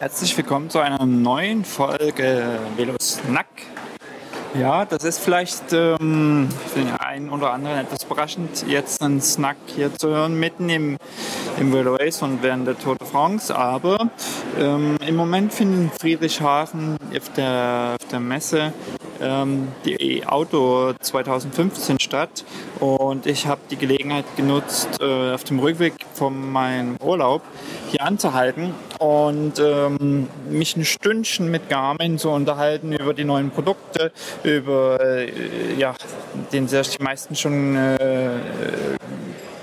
Herzlich willkommen zu einer neuen Folge Velos Nack. Ja, das ist vielleicht ähm, für den einen oder anderen etwas überraschend, jetzt einen Snack hier zu hören, mitten im, im Velo Race und während der Tour de France. Aber ähm, im Moment finden Friedrichshafen auf der, auf der Messe ähm, die Auto 2015 statt und ich habe die Gelegenheit genutzt, äh, auf dem Rückweg von meinem Urlaub hier anzuhalten und ähm, mich ein Stündchen mit Garmin zu unterhalten über die neuen Produkte, über äh, ja, den sehr die meisten schon äh,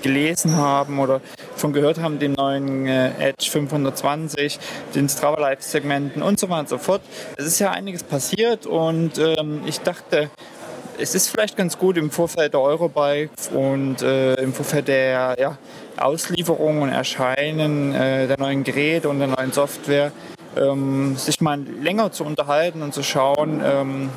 gelesen haben oder schon gehört haben, den neuen äh, Edge 520, den Strava Live Segmenten und so weiter und so fort. Es ist ja einiges passiert und ähm, ich dachte, es ist vielleicht ganz gut im Vorfeld der Eurobike und äh, im Vorfeld der ja, Auslieferung und Erscheinen äh, der neuen Geräte und der neuen Software ähm, sich mal länger zu unterhalten und zu schauen, ähm,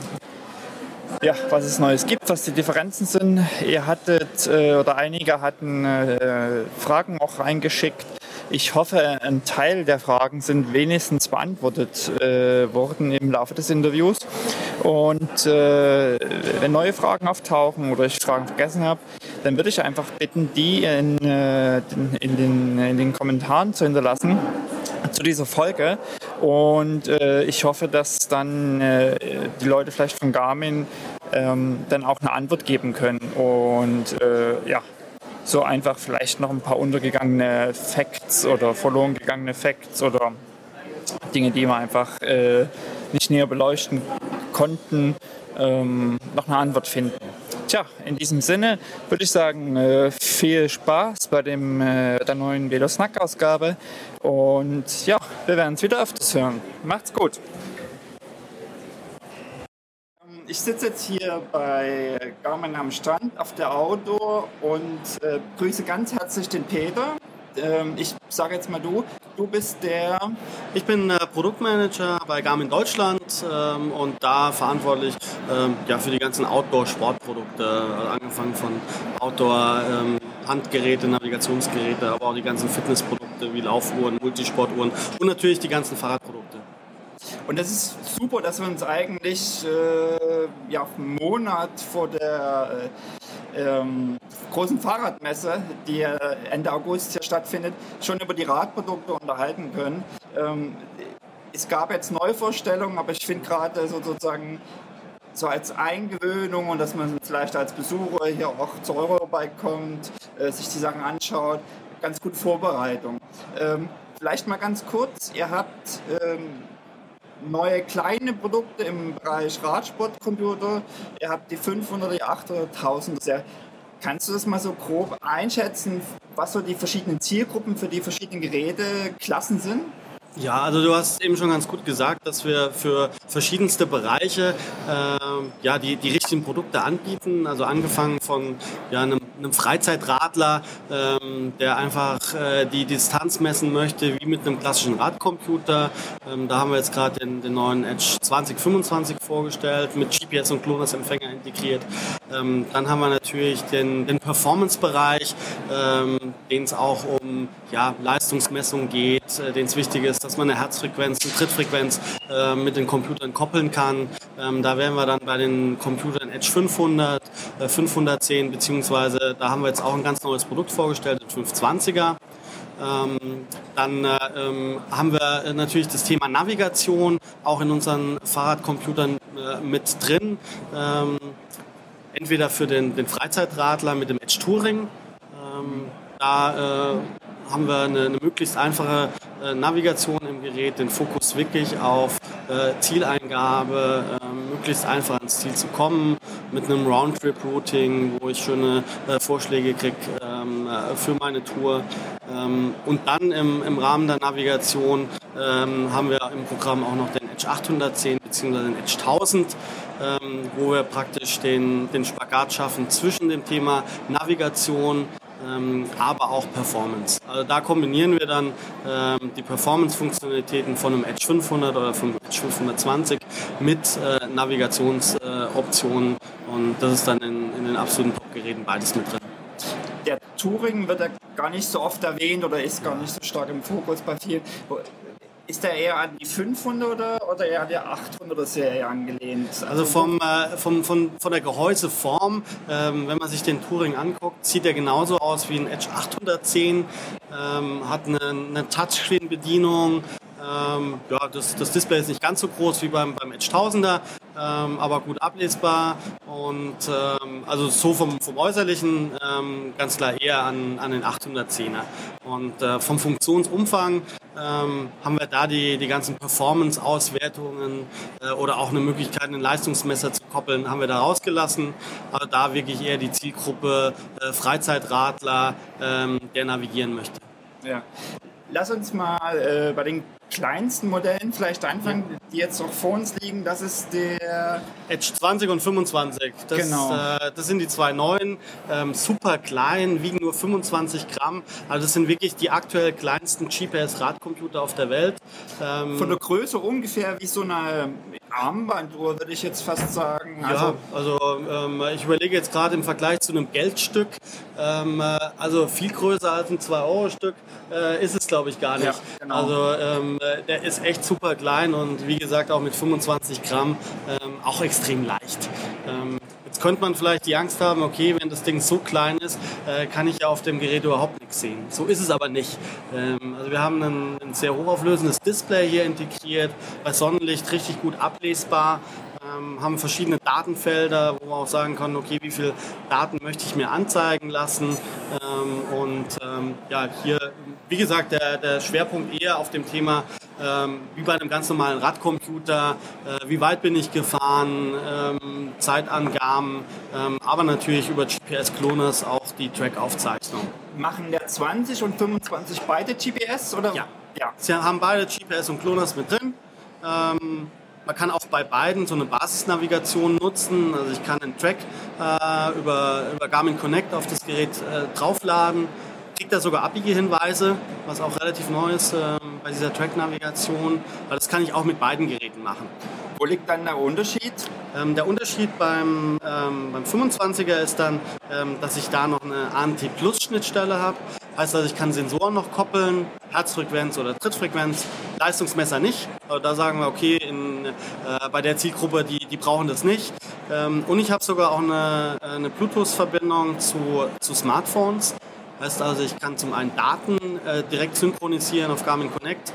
ja, was es Neues gibt, was die Differenzen sind. Ihr hattet äh, oder einige hatten äh, Fragen auch eingeschickt. Ich hoffe, ein Teil der Fragen sind wenigstens beantwortet äh, worden im Laufe des Interviews. Und äh, wenn neue Fragen auftauchen oder ich Fragen vergessen habe, dann würde ich einfach bitten, die in, äh, in, den, in den Kommentaren zu hinterlassen zu dieser Folge. Und äh, ich hoffe, dass dann äh, die Leute vielleicht von Garmin ähm, dann auch eine Antwort geben können. Und äh, ja, so einfach vielleicht noch ein paar untergegangene Facts oder verloren gegangene Facts oder Dinge, die man einfach äh, nicht näher beleuchten konnten, ähm, noch eine Antwort finden. Tja, in diesem Sinne würde ich sagen, äh, viel Spaß bei dem, äh, der neuen Velo Snack Ausgabe und ja, wir werden es wieder öfters hören. Macht's gut! Ich sitze jetzt hier bei Garmin am Stand auf der Auto und äh, grüße ganz herzlich den Peter. Ähm, ich sage jetzt mal du, du bist der... Ich bin äh, Produktmanager bei Garmin Deutschland ähm, und da verantwortlich ähm, ja, für die ganzen Outdoor-Sportprodukte, äh, angefangen von Outdoor, ähm, Navigationsgeräte, aber auch die ganzen Fitnessprodukte wie Laufuhren, Multisportuhren und natürlich die ganzen Fahrradprodukte. Und das ist super, dass wir uns eigentlich äh, ja, einen Monat vor der äh, ähm, großen Fahrradmesse, die Ende August hier stattfindet, schon über die Radprodukte unterhalten können. Ähm, es gab jetzt Neuvorstellungen, aber ich finde gerade sozusagen so als Eingewöhnung und dass man vielleicht als Besucher hier auch zur Eurobike kommt, äh, sich die Sachen anschaut, ganz gut Vorbereitung. Ähm, vielleicht mal ganz kurz, ihr habt ähm, neue kleine Produkte im Bereich Radsportcomputer. Ihr habt die 500, die 800, 1000. Kannst du das mal so grob einschätzen, was so die verschiedenen Zielgruppen für die verschiedenen Geräteklassen sind? Ja, also du hast eben schon ganz gut gesagt, dass wir für verschiedenste Bereiche äh, ja, die, die richtigen Produkte anbieten. Also angefangen von ja, einem, einem Freizeitradler, ähm, der einfach äh, die Distanz messen möchte, wie mit einem klassischen Radcomputer. Ähm, da haben wir jetzt gerade den, den neuen Edge 2025 vorgestellt, mit GPS und GLONASS-Empfänger integriert. Ähm, dann haben wir natürlich den, den Performance-Bereich, ähm, den es auch um ja, Leistungsmessung geht, äh, den es wichtig ist, dass man eine Herzfrequenz, eine Trittfrequenz äh, mit den Computern koppeln kann. Ähm, da wären wir dann bei den Computern Edge 500, äh, 510, beziehungsweise da haben wir jetzt auch ein ganz neues Produkt vorgestellt, den 520er. Ähm, dann äh, ähm, haben wir natürlich das Thema Navigation auch in unseren Fahrradcomputern äh, mit drin. Ähm, entweder für den, den Freizeitradler mit dem Edge Touring. Ähm, da äh, haben wir eine, eine möglichst einfache äh, Navigation im Gerät, den Fokus wirklich auf äh, Zieleingabe, äh, möglichst einfach ans Ziel zu kommen, mit einem Roundtrip-Routing, wo ich schöne äh, Vorschläge kriege ähm, äh, für meine Tour. Ähm, und dann im, im Rahmen der Navigation ähm, haben wir im Programm auch noch den Edge 810 bzw. den Edge 1000 ähm, wo wir praktisch den, den Spagat schaffen zwischen dem Thema Navigation, ähm, aber auch Performance. Also da kombinieren wir dann ähm, die Performance-Funktionalitäten von einem Edge 500 oder vom Edge 520 mit äh, Navigationsoptionen und das ist dann in, in den absoluten Top-Geräten beides mit drin. Der Touring wird ja gar nicht so oft erwähnt oder ist gar nicht so stark im Fokus bei vielen ist der eher an die 500er oder eher an die 800er Serie angelehnt? Also vom, äh, vom, von, von der Gehäuseform, ähm, wenn man sich den Touring anguckt, sieht er genauso aus wie ein Edge 810, ähm, hat eine, eine Touchscreen-Bedienung, ähm, ja, das, das, Display ist nicht ganz so groß wie beim, beim Edge 1000er, ähm, aber gut ablesbar und ähm, also so vom, vom Äußerlichen ähm, ganz klar eher an, an den 810er. Und äh, vom Funktionsumfang ähm, haben wir da die, die ganzen Performance-Auswertungen äh, oder auch eine Möglichkeit, einen Leistungsmesser zu koppeln, haben wir da rausgelassen. Aber da wirklich eher die Zielgruppe äh, Freizeitradler, ähm, der navigieren möchte. Ja. Lass uns mal äh, bei den kleinsten Modellen vielleicht anfangen, die jetzt auch vor uns liegen. Das ist der Edge 20 und 25. Das, genau. Äh, das sind die zwei neuen, ähm, super klein, wiegen nur 25 Gramm. Also das sind wirklich die aktuell kleinsten GPS-Radcomputer auf der Welt. Ähm, Von der Größe ungefähr wie so eine Armbanduhr, würde ich jetzt fast sagen. Also, ja, also ähm, ich überlege jetzt gerade im Vergleich zu einem Geldstück, ähm, äh, also viel größer als ein 2-Euro-Stück äh, ist es, glaube ich, gar nicht. Ja, genau. Also ähm, äh, der ist echt super klein und wie gesagt auch mit 25 Gramm ähm, auch extrem leicht. Jetzt könnte man vielleicht die Angst haben, okay, wenn das Ding so klein ist, äh, kann ich ja auf dem Gerät überhaupt nichts sehen. So ist es aber nicht. Ähm, also wir haben ein, ein sehr hochauflösendes Display hier integriert, bei Sonnenlicht richtig gut ablesbar ähm, haben verschiedene Datenfelder, wo man auch sagen kann, okay, wie viele Daten möchte ich mir anzeigen lassen. Ähm, und ähm, ja, hier, wie gesagt, der, der Schwerpunkt eher auf dem Thema, ähm, wie bei einem ganz normalen Radcomputer, äh, wie weit bin ich gefahren, ähm, Zeitangaben, aber natürlich über GPS-Cloners auch die Track-Aufzeichnung. Machen der 20 und 25 beide GPS? Oder? Ja. ja. Sie haben beide GPS und Cloners mit drin. Ähm, man kann auch bei beiden so eine Basisnavigation nutzen. Also ich kann einen Track äh, über, über Garmin Connect auf das Gerät äh, draufladen, kriegt da sogar Abbiegehinweise, was auch relativ neu ist äh, bei dieser Track-Navigation. Das kann ich auch mit beiden Geräten machen. Wo liegt dann der Unterschied? Ähm, der Unterschied beim, ähm, beim 25er ist dann, ähm, dass ich da noch eine ANT Plus Schnittstelle habe. Heißt also, ich kann Sensoren noch koppeln, Herzfrequenz oder Trittfrequenz, Leistungsmesser nicht. Also da sagen wir, okay, in, äh, bei der Zielgruppe, die, die brauchen das nicht. Ähm, und ich habe sogar auch eine, eine Bluetooth-Verbindung zu, zu Smartphones. Heißt also, ich kann zum einen Daten äh, direkt synchronisieren auf Garmin Connect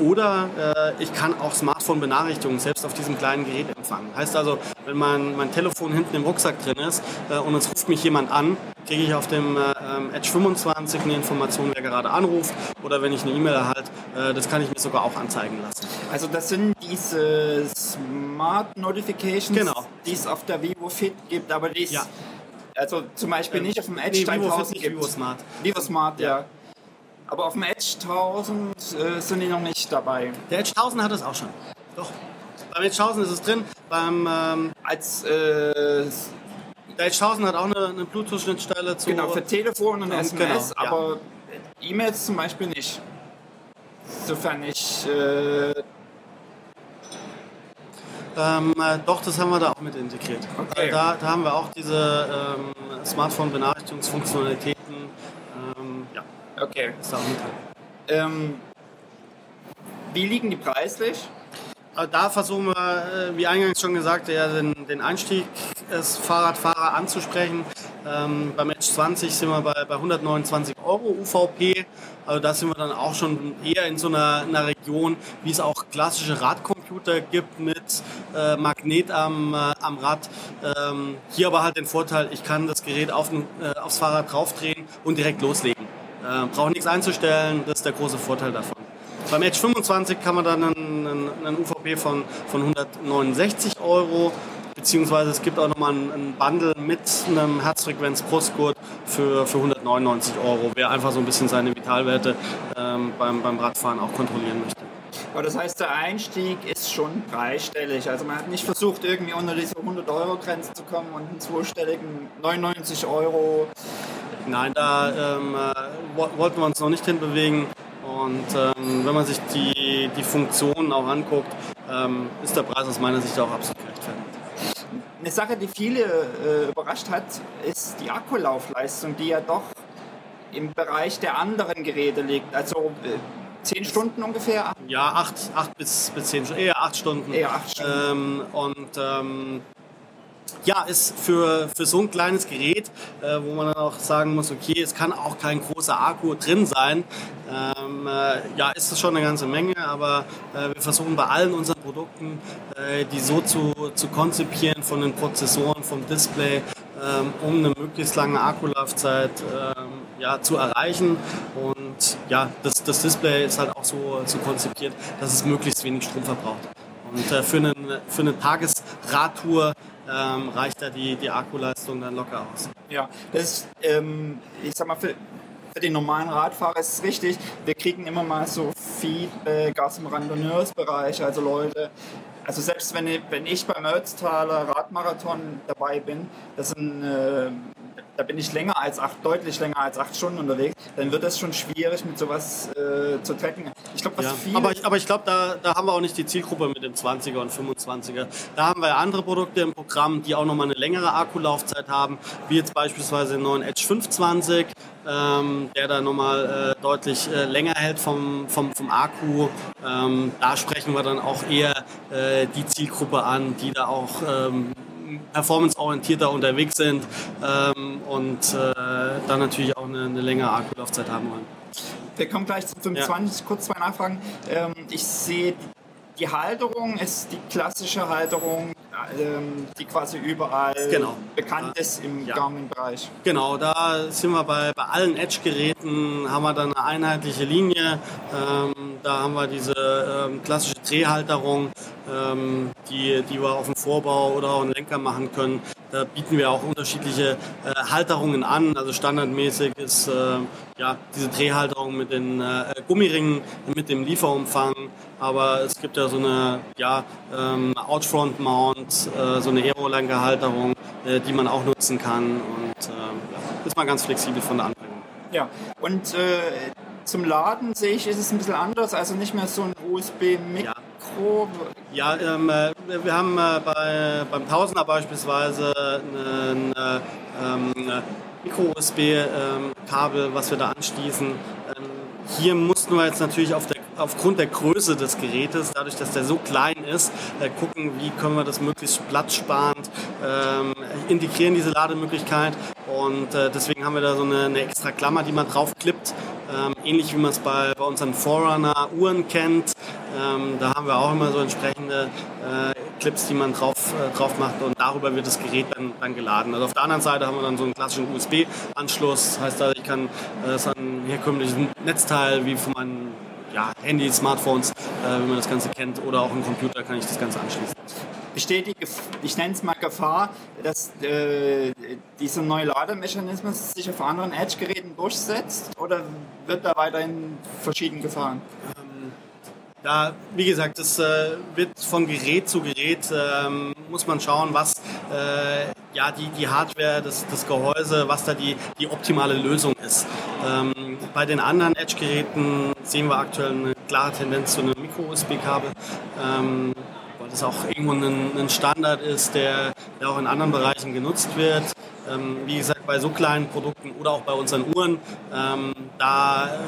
oder äh, ich kann auch Smartphone-Benachrichtigungen selbst auf diesem kleinen Gerät empfangen. Heißt also, wenn mein, mein Telefon hinten im Rucksack drin ist äh, und es ruft mich jemand an, kriege ich auf dem äh, Edge 25 eine Information, wer gerade anruft oder wenn ich eine E-Mail erhalte, das kann ich mir sogar auch anzeigen lassen. Also das sind diese Smart Notifications, genau. die es auf der Vivo Fit gibt, aber die ja. also zum Beispiel ähm, nicht auf dem Edge nee, Vivo Fit nicht, Vivo Smart. Vivo Smart, ja. ja. Aber auf dem Edge 1000 äh, sind die noch nicht dabei. Der Edge 1000 hat es auch schon. Doch. Beim Edge 1000 ist es drin. Beim ähm, als äh, der H1000 hat auch eine, eine Bluetooth-Schnittstelle zu. Genau, für Telefon und SMS, genau, aber ja. E-Mails zum Beispiel nicht. Sofern ich. Äh ähm, äh, doch, das haben wir da auch mit integriert. Okay. Da, da, haben wir auch diese ähm, Smartphone-Benachrichtigungsfunktionalitäten. Ähm, ja. Okay. Drin. Ähm, wie liegen die preislich? Da versuchen wir, äh, wie eingangs schon gesagt, ja, den, den Einstieg des Fahrradfahrer anzusprechen. Ähm, beim Edge 20 sind wir bei, bei 129 Euro UVP. Also da sind wir dann auch schon eher in so einer, einer Region, wie es auch klassische Radcomputer gibt mit äh, Magnet am, äh, am Rad. Ähm, hier aber halt den Vorteil, ich kann das Gerät auf, äh, aufs Fahrrad draufdrehen und direkt loslegen. Äh, Brauche nichts einzustellen, das ist der große Vorteil davon. Beim Edge 25 kann man dann einen, einen, einen UVP von, von 169 Euro beziehungsweise es gibt auch nochmal ein, Bundle mit einem Herzfrequenz-Brustgurt für, für 199 Euro, wer einfach so ein bisschen seine Vitalwerte ähm, beim, beim Radfahren auch kontrollieren möchte. Aber das heißt, der Einstieg ist schon dreistellig. Also man hat nicht versucht, irgendwie unter diese 100-Euro-Grenze zu kommen und einen zweistelligen 99 Euro. Nein, da ähm, äh, wollten wir uns noch nicht hinbewegen. Und ähm, wenn man sich die, die Funktionen auch anguckt, ähm, ist der Preis aus meiner Sicht auch absolut gerechtfertigt. Eine Sache, die viele äh, überrascht hat, ist die Akkulaufleistung, die ja doch im Bereich der anderen Geräte liegt. Also äh, zehn Stunden ungefähr? Ja, acht, acht bis, bis zehn Stunden, eher acht Stunden. Eher acht Stunden. Ähm, und ähm, ja, ist für, für so ein kleines Gerät, äh, wo man dann auch sagen muss, okay, es kann auch kein großer Akku drin sein, ähm, äh, ja, ist es schon eine ganze Menge, aber äh, wir versuchen bei allen unseren Produkten, äh, die so zu, zu konzipieren von den Prozessoren, vom Display, ähm, um eine möglichst lange Akkulaufzeit ähm, ja, zu erreichen. Und ja, das, das Display ist halt auch so, so konzipiert, dass es möglichst wenig Strom verbraucht. Und äh, für, einen, für eine Tagesradtour ähm, reicht da die, die Akkuleistung dann locker aus. Ja, das ist, ähm, ich sag mal, für, für den normalen Radfahrer ist es richtig. Wir kriegen immer mal so Feedback aus dem Randonneursbereich, also Leute, also selbst wenn ich, wenn ich beim Ötztaler Radmarathon dabei bin, das sind, äh, da bin ich länger als acht, deutlich länger als acht Stunden unterwegs, dann wird das schon schwierig mit sowas äh, zu tracken. Ich glaube, was ja, viele aber ich, aber ich glaube, da, da haben wir auch nicht die Zielgruppe mit dem 20er und 25er. Da haben wir ja andere Produkte im Programm, die auch nochmal eine längere Akkulaufzeit haben, wie jetzt beispielsweise den neuen Edge 520, ähm, der da nochmal äh, deutlich äh, länger hält vom, vom, vom Akku. Ähm, da sprechen wir dann auch eher äh, die Zielgruppe an, die da auch ähm, performanceorientierter unterwegs sind ähm, und äh, dann natürlich auch eine, eine längere Akkulaufzeit haben wollen. Wir kommen gleich zum 25, ja. kurz zwei Nachfragen. Ähm, ich sehe, die Halterung ist die klassische Halterung, ähm, die quasi überall genau. bekannt ist im ja. Garmin-Bereich. Genau, da sind wir bei, bei allen Edge-Geräten, haben wir dann eine einheitliche Linie. Ähm, da haben wir diese ähm, klassische Drehhalterung, ähm, die, die wir auf dem Vorbau oder auch einen Lenker machen können. Da bieten wir auch unterschiedliche äh, Halterungen an. Also standardmäßig ist äh, ja, diese Drehhalterung mit den äh, Gummiringen, mit dem Lieferumfang. Aber es gibt ja so eine ja, ähm, Outfront Mount, äh, so eine Aerolenkerhalterung, äh, die man auch nutzen kann. Und äh, ist mal ganz flexibel von der Anbringung. Ja, und zum Laden sehe ich, ist es ein bisschen anders. Also nicht mehr so ein USB-Mikro. Ja, ja ähm, äh, wir haben äh, bei, beim Tausender beispielsweise ein äh, ähm, Micro-USB-Kabel, ähm, was wir da anschließen. Ähm, hier mussten wir jetzt natürlich auf der aufgrund der Größe des Gerätes, dadurch, dass der so klein ist, äh, gucken, wie können wir das möglichst platzsparend ähm, integrieren, diese Lademöglichkeit. Und äh, deswegen haben wir da so eine, eine extra Klammer, die man draufklippt. Ähm, ähnlich wie man es bei, bei unseren Forerunner-Uhren kennt. Ähm, da haben wir auch immer so entsprechende äh, Clips, die man drauf, äh, drauf macht und darüber wird das Gerät dann, dann geladen. Also auf der anderen Seite haben wir dann so einen klassischen USB-Anschluss. Heißt also, ich kann äh, so ein herkömmliches Netzteil wie von meinem ja, Handy, Smartphones, äh, wie man das Ganze kennt, oder auch im Computer kann ich das Ganze anschließen besteht die, ich nenne es mal Gefahr, dass äh, dieser neue Lademechanismus sich auf anderen Edge-Geräten durchsetzt oder wird da weiterhin verschieden gefahren? Ähm, da, wie gesagt, das äh, wird von Gerät zu Gerät, ähm, muss man schauen, was äh, ja, die, die Hardware, das, das Gehäuse, was da die, die optimale Lösung ist. Ähm, bei den anderen Edge-Geräten sehen wir aktuell eine klare Tendenz zu einem Micro-USB-Kabel. Ähm, das auch irgendwo ein, ein Standard ist, der, der, auch in anderen Bereichen genutzt wird. Ähm, wie gesagt, bei so kleinen Produkten oder auch bei unseren Uhren, ähm, da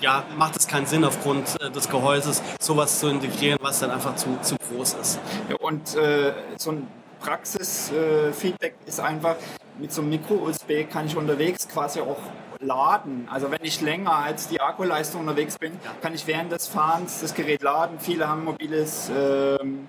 ja, macht es keinen Sinn aufgrund äh, des Gehäuses, sowas zu integrieren, was dann einfach zu, zu groß ist. Ja, und äh, so ein Praxisfeedback äh, ist einfach, mit so einem Micro-USB kann ich unterwegs quasi auch laden. Also wenn ich länger als die Akkuleistung unterwegs bin, kann ich während des Fahrens das Gerät laden. Viele haben mobiles ähm,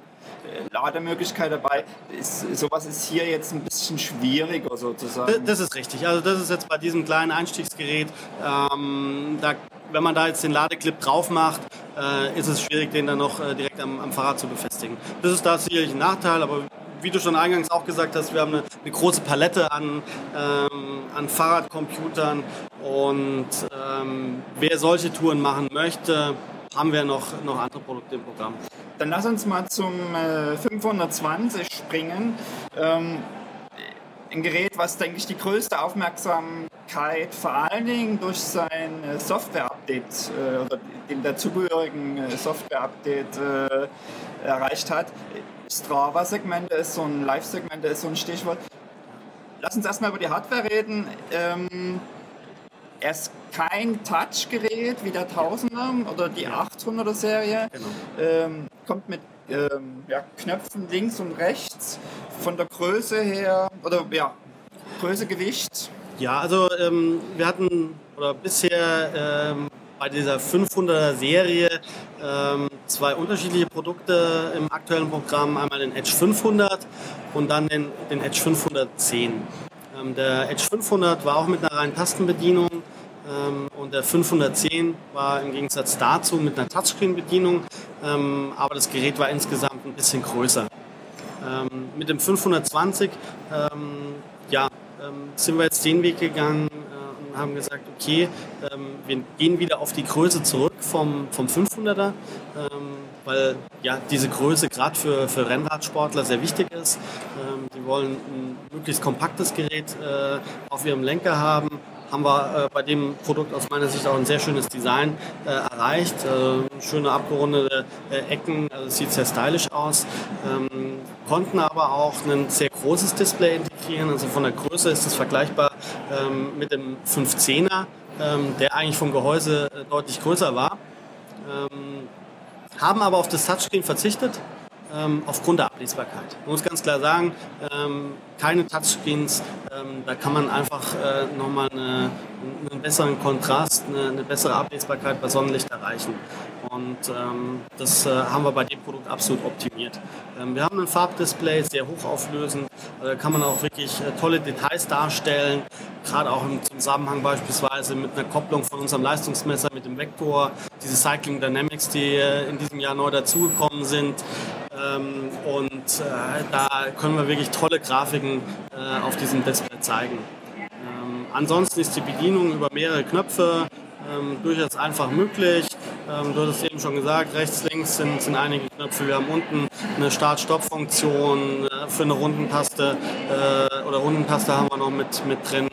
Lademöglichkeit dabei. Ist, sowas ist hier jetzt ein bisschen schwieriger sozusagen. Das ist richtig. Also das ist jetzt bei diesem kleinen Einstiegsgerät, ähm, da, wenn man da jetzt den Ladeclip drauf macht, äh, ist es schwierig, den dann noch äh, direkt am, am, Fahrrad zu befestigen. Das ist da sicherlich ein Nachteil, aber wie du schon eingangs auch gesagt hast, wir haben eine, eine große Palette an, ähm, an Fahrradcomputern und ähm, wer solche Touren machen möchte, haben wir noch, noch andere Produkte im Programm. Dann lass uns mal zum äh, 520 springen. Ähm, ein Gerät, was, denke ich, die größte Aufmerksamkeit vor allen Dingen durch sein äh, Software-Update äh, oder dem dazugehörigen äh, Software-Update äh, erreicht hat. Strava-Segmente ist so ein Live-Segmente ist so ein Stichwort. Lass uns erstmal über die Hardware reden. Ähm, er ist kein Touch-Gerät wie der 1000er oder die 800er Serie. Genau. Ähm, kommt mit ähm, ja, Knöpfen links und rechts. Von der Größe her, oder ja, Größe, Gewicht. Ja, also ähm, wir hatten oder bisher ähm, bei dieser 500er Serie ähm, zwei unterschiedliche Produkte im aktuellen Programm. Einmal den Edge 500 und dann den, den Edge 510. Ähm, der Edge 500 war auch mit einer reinen Tastenbedienung und der 510 war im Gegensatz dazu mit einer Touchscreen-Bedienung, ähm, aber das Gerät war insgesamt ein bisschen größer. Ähm, mit dem 520 ähm, ja, ähm, sind wir jetzt den Weg gegangen äh, und haben gesagt, okay, ähm, wir gehen wieder auf die Größe zurück vom, vom 500er, ähm, weil ja diese Größe gerade für, für Rennradsportler sehr wichtig ist. Ähm, die wollen ein möglichst kompaktes Gerät äh, auf ihrem Lenker haben haben wir äh, bei dem Produkt aus meiner Sicht auch ein sehr schönes Design äh, erreicht. Äh, schöne abgerundete äh, Ecken, also sieht sehr stylisch aus. Ähm, konnten aber auch ein sehr großes Display integrieren, also von der Größe ist es vergleichbar ähm, mit dem 510er, ähm, der eigentlich vom Gehäuse äh, deutlich größer war. Ähm, haben aber auf das Touchscreen verzichtet ähm, aufgrund der Ablesbarkeit. Man muss ganz klar sagen, ähm, keine Touchscreens, ähm, da kann man einfach äh, nochmal eine, einen besseren Kontrast, eine, eine, bessere Ablesbarkeit bei Sonnenlicht erreichen. Und ähm, das äh, haben wir bei dem Produkt absolut optimiert. Ähm, wir haben ein Farbdisplay, sehr hochauflösend, da kann man auch wirklich äh, tolle Details darstellen, gerade auch im Zusammenhang beispielsweise mit einer Kopplung von unserem Leistungsmesser mit dem Vektor, diese Cycling Dynamics, die äh, in diesem Jahr neu dazugekommen sind. Ähm, und äh, da können wir wirklich tolle Grafiken äh, auf diesem Display zeigen. Ähm, ansonsten ist die Bedienung über mehrere Knöpfe ähm, durchaus einfach möglich. Ähm, du hattest eben schon gesagt, rechts, links sind, sind einige Knöpfe. Wir haben unten eine Start-Stopp-Funktion äh, für eine Rundentaste äh, oder Rundentaste haben wir noch mit, mit drin.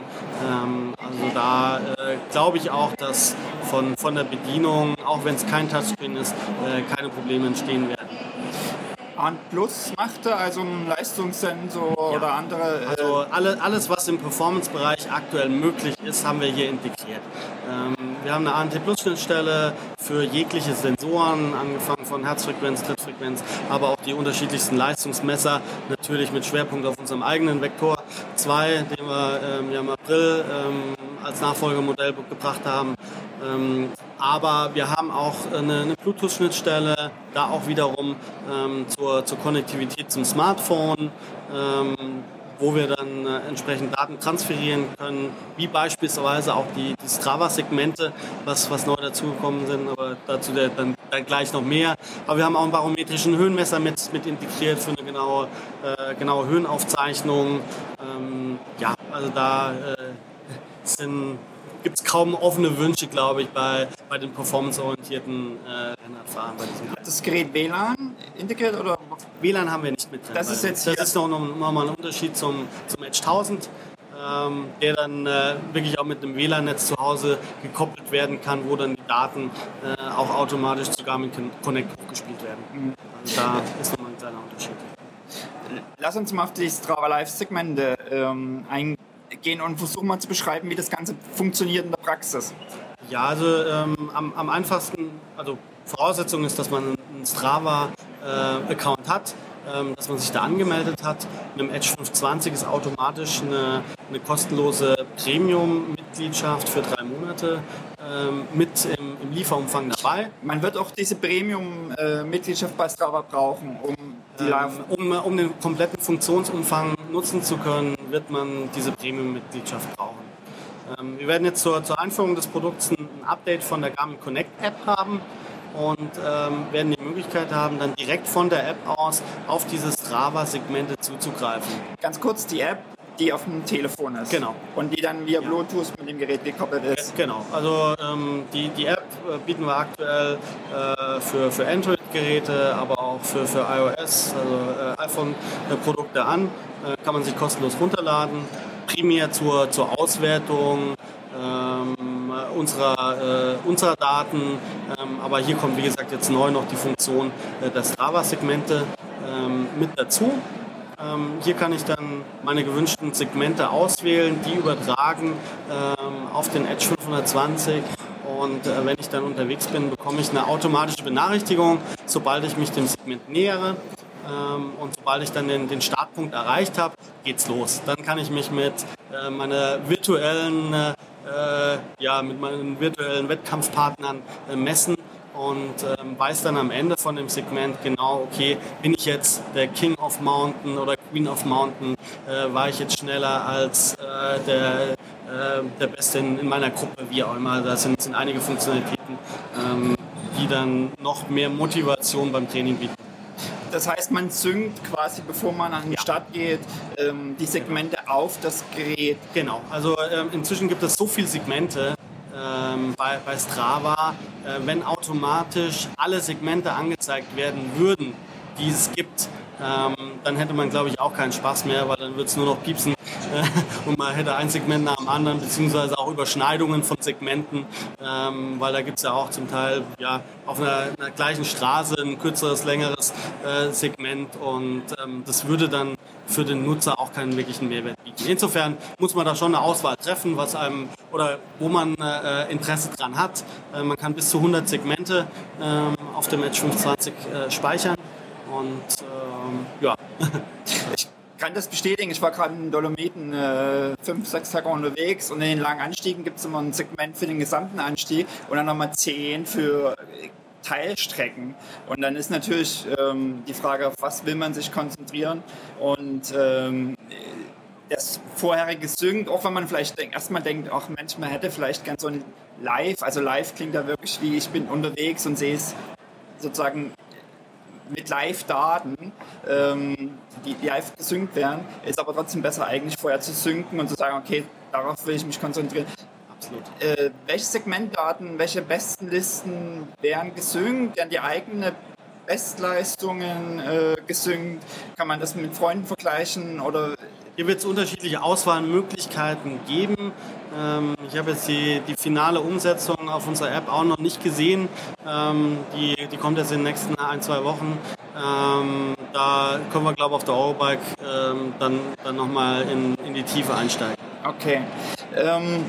Ähm, also da äh, glaube ich auch, dass von, von der Bedienung, auch wenn es kein Touchscreen ist, äh, keine Probleme entstehen werden. An Plus machte, also ein Leistungssensor ja. oder andere. Äh also alle, alles, was im Performance-Bereich aktuell möglich ist, haben wir hier integriert. Ähm, wir haben eine ANT Plus Schnittstelle für jegliche Sensoren, angefangen von Herzfrequenz, Trittfrequenz, aber auch die unterschiedlichsten Leistungsmesser, natürlich mit Schwerpunkt auf unserem eigenen Vektor 2, den wir ähm, ja im April ähm, als Nachfolgemodell gebracht haben. Aber wir haben auch eine, eine Bluetooth-Schnittstelle, da auch wiederum ähm, zur, zur Konnektivität zum Smartphone, ähm, wo wir dann äh, entsprechend Daten transferieren können, wie beispielsweise auch die, die Strava-Segmente, was, was neu dazugekommen sind, aber dazu dann, dann, gleich noch mehr. Aber wir haben auch einen barometrischen Höhenmesser mit, mit integriert für eine genaue, äh, genaue Höhenaufzeichnung. Ähm, ja, also da äh, sind gibt es kaum offene Wünsche, glaube ich, bei, bei den performanceorientierten äh, Rennradfahrern. Hat das Gerät WLAN integriert oder? WLAN haben wir nicht mit drin. Das ist jetzt das ist noch, noch mal ein Unterschied zum, zum Edge 1000. Ähm, der dann äh, wirklich auch mit einem WLAN-Netz zu Hause gekoppelt werden kann, wo dann die Daten äh, auch automatisch zu Garmin Connect hochgespielt werden. Mhm. Also da ist nochmal ein kleiner Unterschied. Lass uns mal auf die Strava Live-Segmente ähm, eingehen gehen und versuchen mal zu beschreiben, wie das Ganze funktioniert in der Praxis. Ja, also ähm, am, am, einfachsten, also Voraussetzung ist, dass man einen Strava-Account äh, hat, ähm, dass man sich da angemeldet hat. Mit dem Edge 520 ist automatisch eine, eine kostenlose Premium-Mitgliedschaft für drei Monate ähm, mit im, im, Lieferumfang dabei. Man wird auch diese Premium-Mitgliedschaft bei Strava brauchen, um die ähm, um, um den kompletten Funktionsumfang nutzen zu können, wird man diese Premium-Mitgliedschaft brauchen. Ähm, wir werden jetzt zur, zur, Einführung des Produkts ein Update von der Garmin Connect App haben und ähm, werden die Möglichkeit haben, dann direkt von der App aus auf diese Strava-Segmente zuzugreifen. Ganz kurz, die App, die auf dem Telefon ist. Genau. Und die dann via Bluetooth mit dem Gerät gekoppelt ist. Genau. Also ähm, die, die App bieten wir aktuell äh, für, für Android-Geräte, aber auch für, für iOS, also äh, iPhone-Produkte an. Äh, kann man sich kostenlos runterladen. Primär zur, zur Auswertung ähm, unserer, äh, unserer Daten. Ähm, aber hier kommt, wie gesagt, jetzt neu noch die Funktion äh, der Strava-Segmente ähm, mit dazu. Ähm, hier kann ich dann meine gewünschten Segmente auswählen, die übertragen ähm, auf den Edge 520 und äh, wenn ich dann unterwegs bin, bekomme ich eine automatische Benachrichtigung, sobald ich mich dem Segment nähere. Ähm, und sobald ich dann den, den Startpunkt erreicht habe, geht's los. Dann kann ich mich mit äh, meiner virtuellen, äh, ja, mit meinen virtuellen Wettkampfpartnern äh, messen und ähm, weiß dann am Ende von dem Segment genau, okay, bin ich jetzt der King of Mountain oder Queen of Mountain, äh, war ich jetzt schneller als äh, der, äh, der Beste in, in, meiner Gruppe, wie auch immer. Da sind, sind einige Funktionalitäten, ähm, die dann noch mehr Motivation beim Training bieten. Das heißt, man synkt quasi, bevor man an die ja. Stadt geht, ähm, die Segmente auf das Gerät. Genau, also ähm, inzwischen gibt es so viele Segmente, ähm, bei, bei Strava, äh, wenn automatisch alle Segmente angezeigt werden würden, die es gibt, ähm, dann hätte man, glaube ich, auch keinen Spaß mehr, weil dann würde es nur noch piepsen und man hätte ein Segment nach dem anderen, beziehungsweise auch Überschneidungen von Segmenten, ähm, weil da gibt es ja auch zum Teil ja, auf einer, einer gleichen Straße ein kürzeres, längeres äh, Segment und ähm, das würde dann für den Nutzer auch keinen wirklichen Mehrwert bieten. Insofern muss man da schon eine Auswahl treffen, was einem oder wo man äh, Interesse dran hat. Äh, man kann bis zu 100 Segmente ähm, auf dem Edge 520 äh, speichern und ähm, ja. Kann das bestätigen. Ich war gerade in Dolomiten äh, fünf, sechs Tage unterwegs und in den langen Anstiegen gibt es immer ein Segment für den gesamten Anstieg und dann nochmal zehn für Teilstrecken. Und dann ist natürlich ähm, die Frage, auf was will man sich konzentrieren und ähm, das vorherige Sync, auch wenn man vielleicht denk, erstmal denkt, ach Mensch, man hätte vielleicht ganz so ein Live, also live klingt da wirklich wie, ich bin unterwegs und sehe es sozusagen mit Live-Daten, ähm, die live gesynkt werden, ist aber trotzdem besser eigentlich vorher zu synken und zu sagen, okay, darauf will ich mich konzentrieren. Absolut. Äh, welche Segmentdaten, welche besten Listen werden gesynkt, werden die eigene Bestleistungen äh, gesynkt? Kann man das mit Freunden vergleichen oder hier wird es unterschiedliche Auswahlmöglichkeiten geben. Ähm, ich habe jetzt die, die finale Umsetzung auf unserer App auch noch nicht gesehen. Ähm, die, die kommt jetzt in den nächsten ein, zwei Wochen. Ähm, da können wir, glaube ich, auf der Eurobike dann, dann nochmal in, in die Tiefe einsteigen. Okay. Ähm,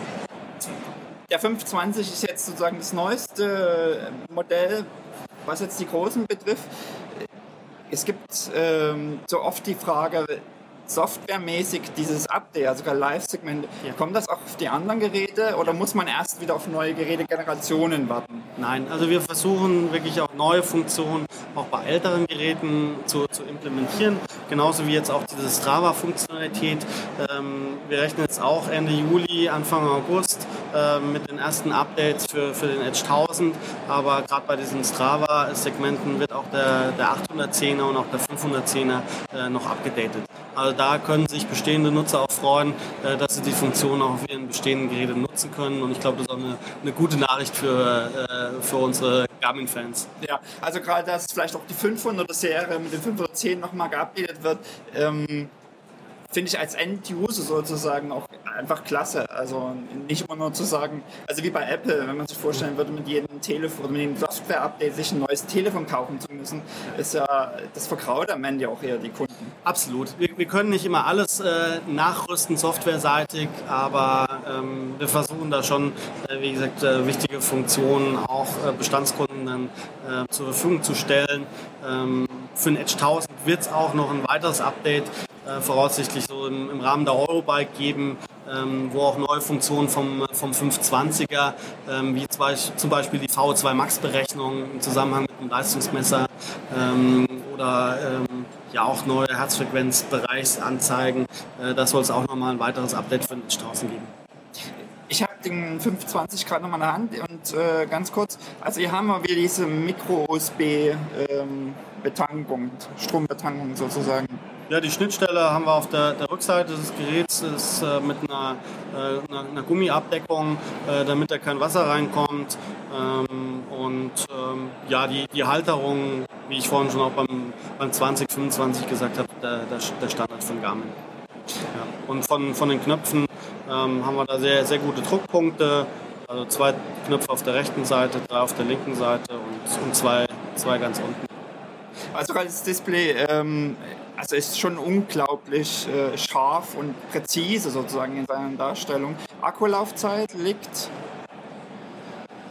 der 520 ist jetzt sozusagen das neueste Modell, was jetzt die Großen betrifft. Es gibt ähm, so oft die Frage, softwaremäßig dieses Update, also sogar Live-Segmente, ja. kommt das auch auf die anderen Geräte oder muss man erst wieder auf neue Gerätegenerationen warten? Nein, also wir versuchen wirklich auch neue Funktionen auch bei älteren Geräten zu, zu implementieren, genauso wie jetzt auch diese Strava-Funktionalität. Ähm, wir rechnen jetzt auch Ende Juli, Anfang August äh, mit den ersten Updates für, für den Edge 1000, aber gerade bei diesen Strava-Segmenten wird auch der, der 810er und auch der 510er äh, noch abgedatet. Also da können sich bestehende Nutzer auch freuen, äh, dass sie die Funktion auch auf ihren bestehenden Geräten nutzen können. Und ich glaube, das ist auch eine, eine gute Nachricht für, äh, für unsere Garmin-Fans. Ja, also gerade, dass vielleicht auch die 500er-Serie mit den 510 nochmal geupdatet wird, ähm, finde ich als End-User sozusagen auch einfach klasse. Also nicht immer nur zu sagen, also wie bei Apple, wenn man sich vorstellen würde, mit jedem Telefon mit jedem Software-Update sich ein neues Telefon kaufen zu müssen, ist ja, das verkraut am Ende ja auch eher die Kunden. Absolut. Wir, wir können nicht immer alles äh, nachrüsten, softwareseitig, aber ähm, wir versuchen da schon, äh, wie gesagt, äh, wichtige Funktionen auch äh, Bestandskunden dann äh, zur Verfügung zu stellen. Ähm, für den Edge 1000 wird es auch noch ein weiteres Update äh, voraussichtlich so im, im, Rahmen der Eurobike geben, ähm, wo auch neue Funktionen vom, vom 520er, ähm, wie zum Beispiel die VO2 Max Berechnung im Zusammenhang mit dem Leistungsmesser ähm, oder ähm, ja auch neue Herzfrequenzbereichsanzeigen. Äh, das soll es auch nochmal ein weiteres Update für den Straßen geben. Ich habe den 520 gerade nochmal in der Hand und äh, ganz kurz, also hier haben wir wieder diese Micro-USB-Betankung, ähm, Strombetankung sozusagen. Ja, die Schnittstelle haben wir auf der, der Rückseite des Geräts ist, äh, mit einer, äh, einer, einer, Gummiabdeckung, äh, damit da kein Wasser reinkommt. Ähm, und ähm, ja, die, die Halterung, wie ich vorhin schon auch beim, beim 2025 gesagt habe, der, der, der Standard von Garmin. Ja. Und von, von den Knöpfen ähm, haben wir da sehr, sehr gute Druckpunkte. Also zwei Knöpfe auf der rechten Seite, drei auf der linken Seite und, und zwei, zwei ganz unten. Also das Display ähm, also ist schon unglaublich äh, scharf und präzise sozusagen in seiner Darstellung. Akkulaufzeit liegt?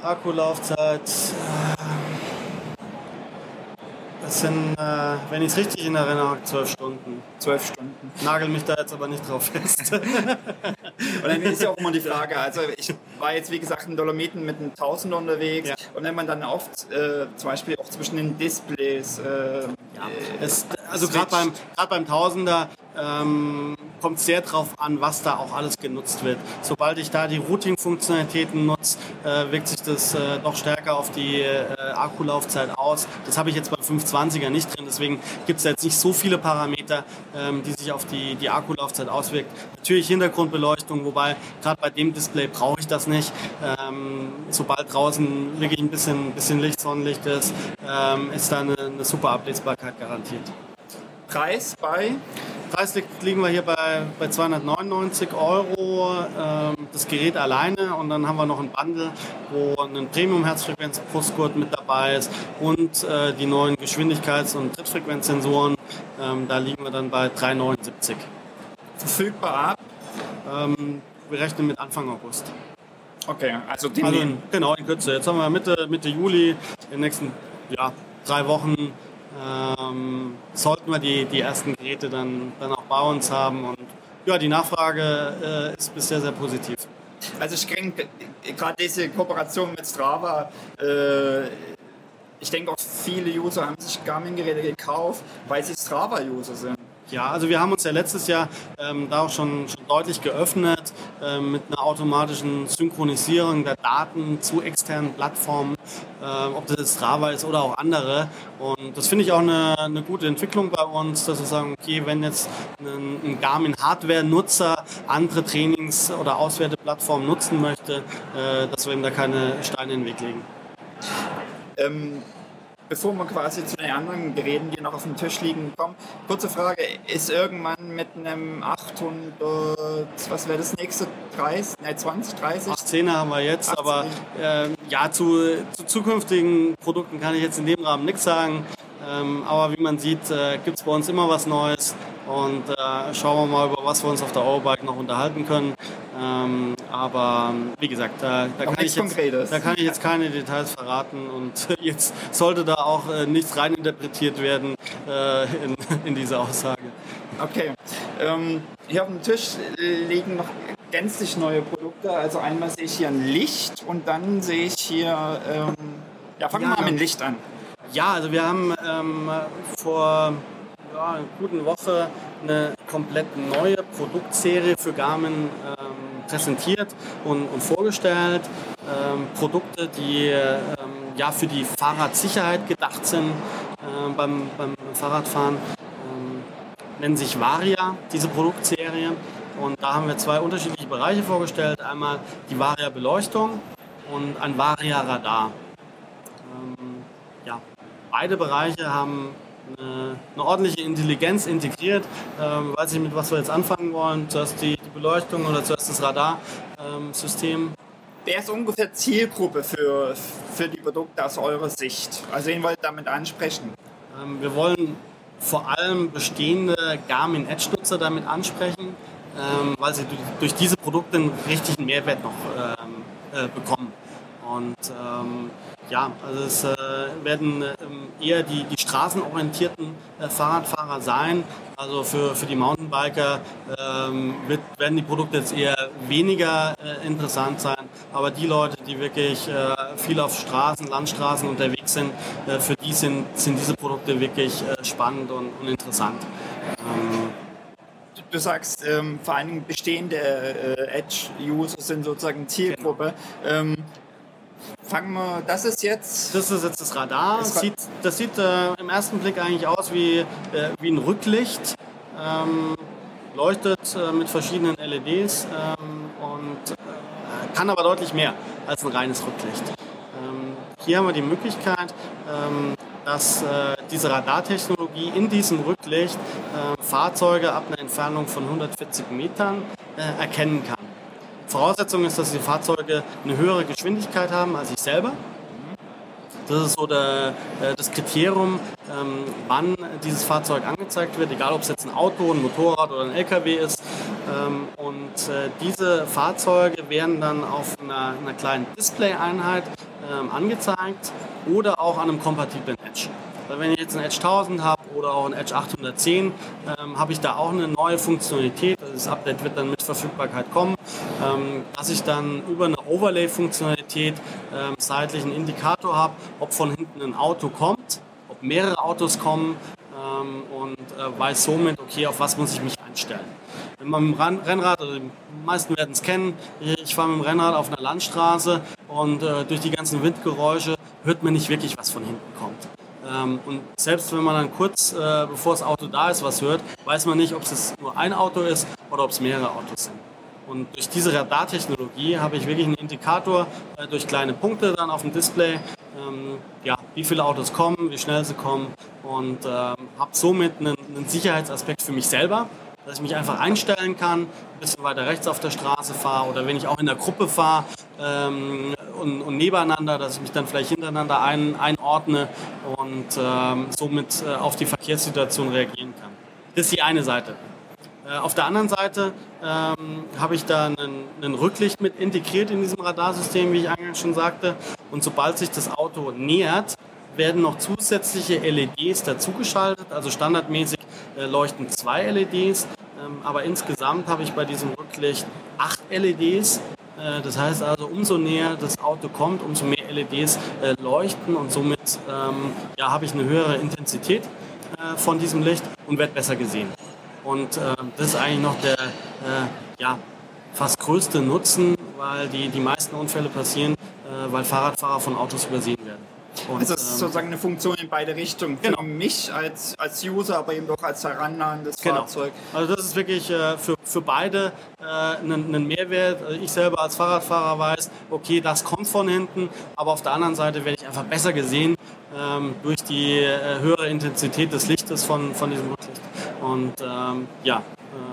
Akkulaufzeit. Das sind, äh, wenn ich es richtig in Erinnerung habe, zwölf Stunden. Zwölf Stunden. Nagel mich da jetzt aber nicht drauf fest. Und dann ist ja auch immer die Frage, also ich war jetzt wie gesagt in Dolomiten mit einem Tausender unterwegs Ja. und wenn man dann oft äh, zum Beispiel auch zwischen den Displays äh, Ja, es, also gerade beim, grad beim Tausender ähm, kommt sehr drauf an, was da auch alles genutzt wird. Sobald ich da die Routing-Funktionalitäten nutze, äh, wirkt sich das äh, doch stärker auf die äh, Akkulaufzeit aus. Das habe ich jetzt beim 520er nicht drin, deswegen gibt es jetzt nicht so viele Parameter, ähm, die sich auf die, die Akkulaufzeit auswirken. Natürlich Hintergrundbeleuchtung, wobei gerade bei dem Display brauche ich das nicht. Ähm, sobald draußen wirklich ein bisschen, bisschen Licht, Sonnenlicht ist, ähm, ist da eine, eine super Ablesbarkeit garantiert. Preis bei Preis liegt- liegen wir hier bei, bei 299 Euro, ähm, das Gerät alleine und dann haben wir noch ein Bundle, wo ein Premium-Herzfrequenz-Brustgurt mit dabei ist und äh, die neuen Geschwindigkeits- und Trittfrequenzsensoren. Ähm, da liegen wir dann bei 379. verfügbar ab. Ähm, wir rechnen mit Anfang August. Okay, also die Also in, genau, in Kürze. Jetzt haben wir Mitte, Mitte Juli, in den nächsten ja, drei Wochen ähm, sollten wir die, die ersten Geräte dann, dann auch bei uns haben. Und ja, die Nachfrage äh, ist bisher sehr positiv. Also ich denke, gerade diese Kooperation mit Strava, äh, ich denke auch viele User haben sich Garmin-Geräte gekauft, weil sie Strava-User sind. Ja, also wir haben uns ja letztes Jahr ähm, da auch schon, schon deutlich geöffnet ähm, mit einer automatischen Synchronisierung der Daten zu externen Plattformen, ähm, ob das jetzt Strava ist oder auch andere. Und das finde ich auch eine, eine gute Entwicklung bei uns, dass wir sagen, okay, wenn jetzt ein, ein Garmin-Hardware-Nutzer andere Trainings- oder Auswerteplattformen nutzen möchte, äh, dass wir ihm da keine Steine in den Weg legen. Ähm, bevor wir quasi zu den anderen Geräten, die noch auf dem Tisch liegen, kommen, kurze Frage, ist irgendwann mit einem 800, was wäre das nächste, 30, nein 20, 30? 18er haben wir jetzt, 18. aber ähm, ja, zu, zu zukünftigen Produkten kann ich jetzt in dem Rahmen nichts sagen. Ähm, aber wie man sieht, äh, gibt es bei uns immer was Neues und äh, schauen wir mal, über was wir uns auf der Eurobike noch unterhalten können. Ähm, aber wie gesagt, da, da, kann jetzt, da kann ich jetzt keine Details verraten und jetzt sollte da auch äh, nichts reininterpretiert werden äh, in, in diese Aussage. Okay. Ähm, hier auf dem Tisch liegen noch gänzlich neue Produkte. Also einmal sehe ich hier ein Licht und dann sehe ich hier, ähm, ja, fangen wir Ja, mal mit dem. Licht an. Ja, also wir haben ähm, vor ja, einer guten Woche eine komplett neue Produktserie für Garmin ähm, präsentiert und, und vorgestellt. Ähm, Produkte, die ähm, ja, für die Fahrradsicherheit gedacht sind ähm, beim, beim Fahrradfahren. Ähm, nennen sich Varia, diese Produktserie. Und da haben wir zwei unterschiedliche Bereiche vorgestellt. Einmal die Varia Beleuchtung und ein Varia Radar. Ähm, ja, beide Bereiche haben eine, eine ordentliche Intelligenz integriert. Ähm, weiß nicht, mit was wir jetzt anfangen wollen. Zuerst die, die Beleuchtung oder zuerst das Radarsystem. Wer ist ungefähr Zielgruppe für, für die Produkte aus eurer Sicht? Also wen wollt ihr damit ansprechen? Ähm, wir wollen vor allem bestehende Garmin Edge-Nutzer damit ansprechen, ähm, weil sie durch, durch diese Produkte einen richtigen Mehrwert noch ähm, äh, bekommen. Und ähm, ja, also es äh, werden ähm, eher die, die straßenorientierten äh, Fahrradfahrer sein. Also für, für die Mountainbiker ähm, wird, werden die Produkte jetzt eher weniger äh, interessant sein. Aber die Leute, die wirklich äh, viel auf Straßen, Landstraßen unterwegs sind, äh, für die sind, sind diese Produkte wirklich äh, spannend und, und interessant. Ähm, Du sagst, ähm, vor allen Dingen bestehende äh, Edge-User sind sozusagen Zielgruppe. Ähm, fangen wir, das ist jetzt, Das ist jetzt das Radar. Das sieht, das sieht äh, im ersten Blick eigentlich aus wie, äh, wie ein Rücklicht. Ähm, leuchtet äh, mit verschiedenen LEDs ähm, und äh, kann aber deutlich mehr als ein reines Rücklicht. Ähm, hier haben wir die Möglichkeit, ähm, dass äh, diese Radartechnologie in diesem Rücklicht äh, Fahrzeuge ab einer Entfernung von 140 Metern erkennen kann. Voraussetzung ist, dass die Fahrzeuge eine höhere Geschwindigkeit haben als ich selber. Das ist so der, äh, das Kriterium, ähm, wann dieses Fahrzeug angezeigt wird, egal ob es jetzt ein Auto, ein Motorrad oder ein LKW ist. Ähm, und äh, diese Fahrzeuge werden dann auf einer, einer kleinen Display-Einheit ähm, angezeigt oder auch an einem kompatiblen Edge. Wenn ich jetzt ein Edge 1000 habe oder auch ein Edge 810, ähm, habe ich da auch eine neue Funktionalität. Also das Update wird dann mit Verfügbarkeit kommen, ähm, dass ich dann über eine Overlay-Funktionalität ähm, seitlich einen Indikator habe, ob von hinten ein Auto kommt, ob mehrere Autos kommen ähm, und äh, weiß somit, okay, auf was muss ich mich einstellen. Wenn man mit dem Rennrad, also die meisten werden es kennen, ich fahre mit dem Rennrad auf einer Landstraße und äh, durch die ganzen Windgeräusche hört man nicht wirklich, was von hinten kommt. Ähm, und selbst wenn man dann kurz äh, bevor das Auto da ist, was hört, weiß man nicht, ob es nur ein Auto ist oder ob es mehrere Autos sind. Und durch diese Radartechnologie habe ich wirklich einen Indikator äh, durch kleine Punkte dann auf dem Display, ähm, ja, wie viele Autos kommen, wie schnell sie kommen und ähm, habe somit einen, einen Sicherheitsaspekt für mich selber, dass ich mich einfach einstellen kann, ein bisschen weiter rechts auf der Straße fahre oder wenn ich auch in der Gruppe fahre ähm, und, und, nebeneinander, dass ich mich dann vielleicht hintereinander ein, einordne und ähm, somit äh, auf die Verkehrssituation reagieren kann. Das ist die eine Seite. Äh, auf der anderen Seite ähm, habe ich da einen, Rücklicht mit integriert in diesem Radarsystem, wie ich eingangs schon sagte. Und sobald sich das Auto nähert, werden noch zusätzliche LEDs dazugeschaltet. Also standardmäßig äh, leuchten zwei LEDs, ähm, aber insgesamt habe ich bei diesem Rücklicht acht LEDs. Äh, das heißt also, umso näher das Auto kommt, umso mehr LEDs äh, leuchten und somit ähm, ja, habe ich eine höhere Intensität äh, von diesem Licht und werde besser gesehen. Und ähm, das ist eigentlich noch der ja, fast größte Nutzen, weil die, die meisten Unfälle passieren, weil Fahrradfahrer von Autos übersehen werden. Und, also das ist ähm, sozusagen eine Funktion in beide Richtungen. Für genau. mich als, als User, aber eben auch als herannahendes genau. Fahrzeug. Also das ist wirklich äh, für, für beide äh, ein, ein, Mehrwert. Also ich selber als Fahrradfahrer weiß, okay, das kommt von hinten, aber auf der anderen Seite werde ich einfach besser gesehen ähm, durch die äh, höhere Intensität des Lichtes von, von diesem Rücklicht. Und ähm, ja,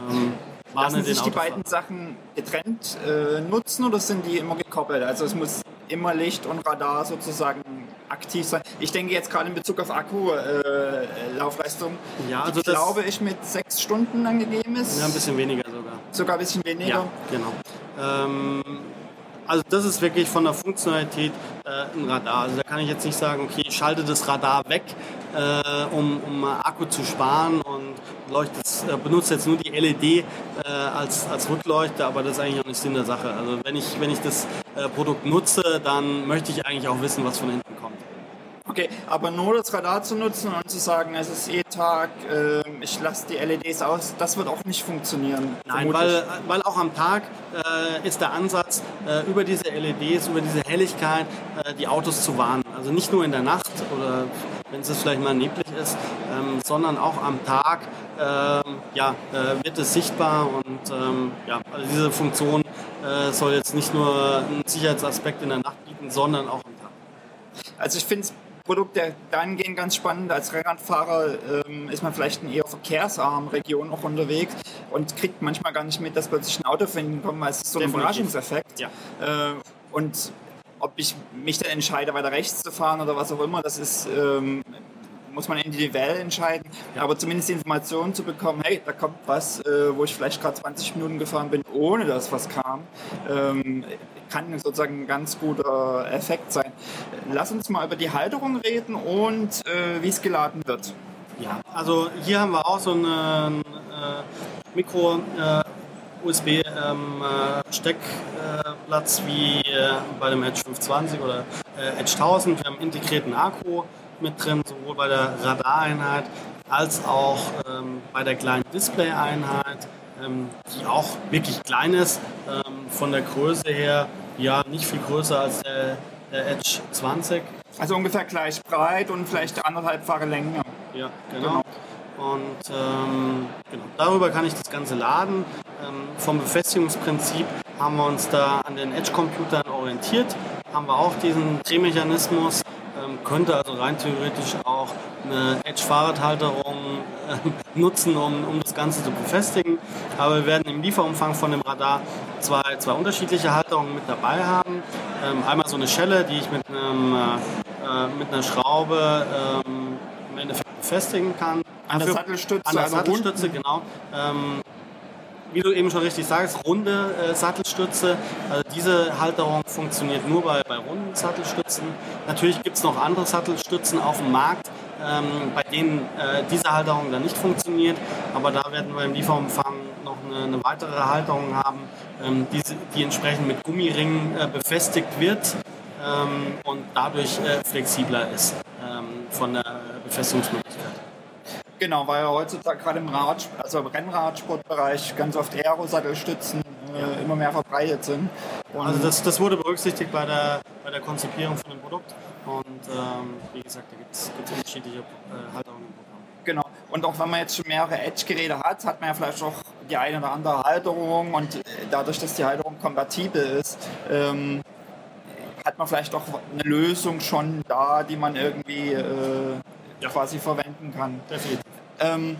ähm, Lassen sich die beiden Sachen getrennt äh, nutzen oder sind die immer gekoppelt? Also es muss immer Licht und Radar sozusagen aktiv sein. Ich denke jetzt gerade in Bezug auf Akkulaufleistung, äh, ja, also die, glaube ich mit sechs Stunden angegeben ist. Ja, ein bisschen weniger sogar. Sogar ein bisschen weniger? Ja, genau. Ähm, also das ist wirklich von der Funktionalität äh, ein Radar. Also da kann ich jetzt nicht sagen, okay, ich schalte das Radar weg, äh, um, um Akku zu sparen und leuchtet, äh, benutze jetzt nur die LED äh, als, als Rückleuchte, aber das ist eigentlich auch nicht Sinn der Sache. Also wenn ich, wenn ich das äh, Produkt nutze, dann möchte ich eigentlich auch wissen, was von hinten kommt. Okay, aber nur das Radar zu nutzen und zu sagen, es ist jeden Tag, äh, ich lasse die LEDs aus, das wird auch nicht funktionieren. Nein, weil, weil auch am Tag äh, ist der Ansatz, äh, über diese LEDs, über diese Helligkeit äh, die Autos zu warnen. Also nicht nur in der Nacht oder wenn es vielleicht mal neblig ist, ähm, sondern auch am Tag ähm, ja, äh, wird es sichtbar und ähm, ja, also diese Funktion äh, soll jetzt nicht nur einen Sicherheitsaspekt in der Nacht bieten, sondern auch am Tag. Also ich finde es Produkte dahingehend ganz spannend. Als Rennradfahrer ähm, ist man vielleicht in eher verkehrsarmen Regionen auch unterwegs und kriegt manchmal gar nicht mit, dass plötzlich ein Auto finden kommt, weil es ist so ein Überraschungseffekt. Ja. Äh, und ob ich mich dann entscheide, weiter rechts zu fahren oder was auch immer, das ist ähm, muss man individuell entscheiden. Aber zumindest die Information zu bekommen, hey, da kommt was, äh, wo ich vielleicht gerade 20 Minuten gefahren bin, ohne dass was kam, ähm, kann sozusagen ein ganz guter Effekt sein. Lass uns mal über die Halterung reden und äh, wie es geladen wird. Ja, also hier haben wir auch so einen äh, Mikro. Äh, USB-Steckplatz ähm, äh, wie äh, bei dem Edge 520 oder äh, Edge 1000. Wir haben integrierten Akku, mit drin, sowohl bei der Radareinheit als auch ähm, bei der kleinen Display-Einheit, ähm, die auch wirklich klein ist, ähm, von der Größe her ja nicht viel größer als der, der Edge 20. Also ungefähr gleich breit und vielleicht anderthalbfache Länge. Ja, genau. genau. Und ähm, genau, darüber kann ich das Ganze laden. Ähm, vom Befestigungsprinzip haben wir uns da an den Edge-Computern orientiert, haben wir auch diesen Drehmechanismus ähm, könnte also rein theoretisch auch eine Edge-Fahrradhalterung äh, nutzen, um, um das Ganze zu befestigen. Aber wir werden im Lieferumfang von dem Radar zwei, zwei unterschiedliche Halterungen mit dabei haben. Ähm, einmal so eine Schelle, die ich mit einem äh, äh, mit einer Schraube ähm, im Endeffekt befestigen kann. An der Sattelstütze, An der also Sattelstütze, genau. Ähm, wie du eben schon richtig sagst, runde äh, Sattelstütze. Also diese Halterung funktioniert nur bei, bei runden Sattelstützen. Natürlich gibt es noch andere Sattelstützen auf dem Markt, ähm, bei denen äh, diese Halterung dann nicht funktioniert. Aber da werden wir im Lieferumfang noch eine, eine weitere Halterung haben, ähm, die, die entsprechend mit Gummiringen äh, befestigt wird ähm, und dadurch äh, flexibler ist ähm, von der Befestigungsmöglichkeit. Genau, weil ja heutzutage gerade im Rad, also im Rennradsportbereich ganz oft Aero-Sattelstützen äh, immer mehr verbreitet sind. Und Also das, das wurde berücksichtigt bei der, bei der Konzipierung von dem Produkt. Und ähm, wie gesagt, da gibt es unterschiedliche äh, Halterungen im Programm. Genau. Und auch wenn man jetzt schon mehrere Edge-Geräte hat, hat man ja vielleicht auch die eine oder andere Halterung und äh, dadurch, dass die Halterung kompatibel ist, ähm, hat man vielleicht auch eine Lösung schon da, die man irgendwie äh, Ja. quasi verwenden kann. Definitiv. Ähm,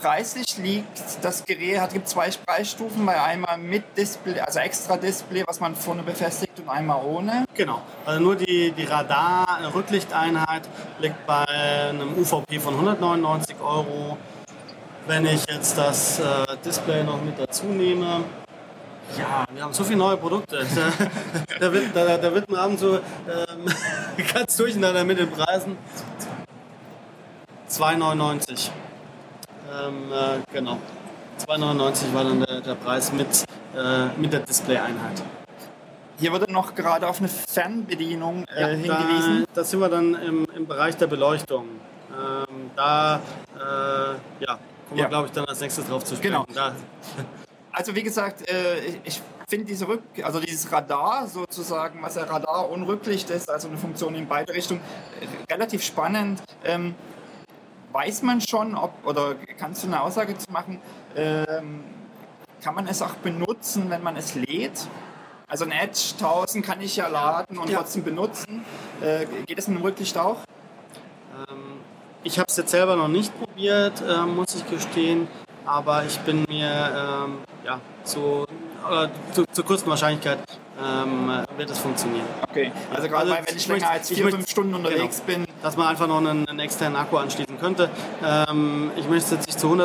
preislich liegt das Gerät, hat gibt zwei Preisstufen, bei einmal mit Display, also extra Display, was man vorne befestigt und einmal ohne. Genau. Also nur die, die Radar-Rücklichteinheit liegt bei einem UVP von 199 Euro. Wenn ich jetzt das äh, Display noch mit dazu nehme, ja, wir haben so viele neue Produkte. Da, da, wird, da, da wird man abends so ähm, ganz durcheinander mit den Preisen. 2,99. Ähm, äh, genau. 2,99 war dann der, der Preis mit, äh, mit der Display-Einheit. Hier wurde noch gerade auf eine Fernbedienung äh, Ja, hingewiesen. Da, da sind wir dann im, im Bereich der Beleuchtung. Ähm, da äh, ja, kommen Ja. wir, glaube ich, dann als nächstes drauf zu sprechen. Genau. Da, Also wie gesagt, äh, ich- finde diese Rück, also dieses Radar sozusagen, was ja Radar und Rücklicht ist, also eine Funktion in beide Richtungen, äh, relativ spannend. Ähm, weiß man schon, ob oder kannst du eine Aussage zu machen? Ähm, kann man es auch benutzen, wenn man es lädt? Also ein Edge 1000 kann ich ja laden und Ja. trotzdem benutzen. Äh, geht es dem Rücklicht auch? ähm, ich habe es jetzt selber noch nicht probiert, äh, muss ich gestehen. Aber ich bin mir ähm, ja, zu, äh, zu, zur größten Wahrscheinlichkeit ähm, wird es funktionieren. Okay. Also gerade Also weil, wenn ich, länger als vier, möchte- fünf Stunden unterwegs bin, dass man einfach noch einen, einen externen Akku anschließen könnte. Ähm, ich möchte es jetzt nicht zu 100%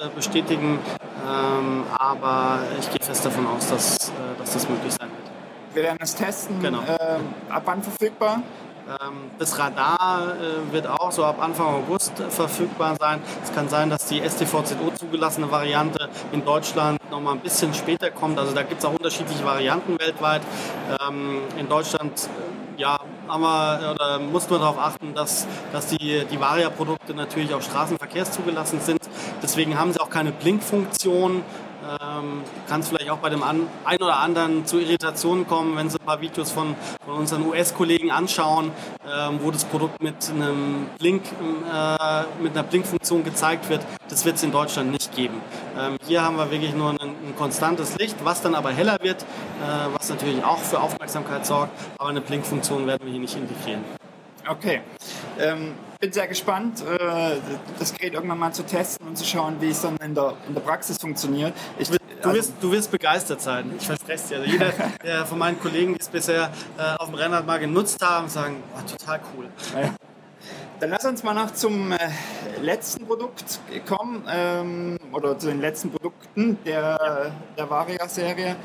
äh, bestätigen, ähm, aber ich gehe fest davon aus, dass, äh, dass das möglich sein wird. wir werden es testen. Genau. Ähm, ab wann verfügbar? Ähm, das Radar äh, wird auch so ab Anfang August verfügbar sein. Es kann sein, dass die STVZO zugelassene Variante in Deutschland noch mal ein bisschen später kommt. Also da gibt es auch unterschiedliche Varianten weltweit. Ähm, in Deutschland äh, ja, haben oder mussten wir darauf achten, dass, dass die, die Varia-Produkte natürlich auch straßenverkehrszugelassen sind. Deswegen haben sie auch keine Blinkfunktion. Ähm, kann es vielleicht auch bei dem an, ein oder anderen zu Irritationen kommen, wenn Sie ein paar Videos von, von unseren US-Kollegen anschauen, ähm, wo das Produkt mit einem Blink, äh, mit einer Blinkfunktion gezeigt wird. Das wird es in Deutschland nicht geben. Ähm, hier haben wir wirklich nur ein, ein konstantes Licht, was dann aber heller wird, äh, was natürlich auch für Aufmerksamkeit sorgt. Aber eine Blinkfunktion werden wir hier nicht integrieren. Okay. Ähm, bin sehr gespannt, äh, das Gerät irgendwann mal zu testen und zu schauen, wie es dann in der, in der Praxis funktioniert. Ich, Du also, wirst, du wirst begeistert sein, ich verspreche es dir. Also jeder der von meinen Kollegen, die es bisher äh, auf dem Rennrad mal genutzt haben, sagen, oh, total cool. dann lass uns mal noch zum äh, letzten Produkt kommen, ähm, oder zu den letzten Produkten der, der Varia-Serie.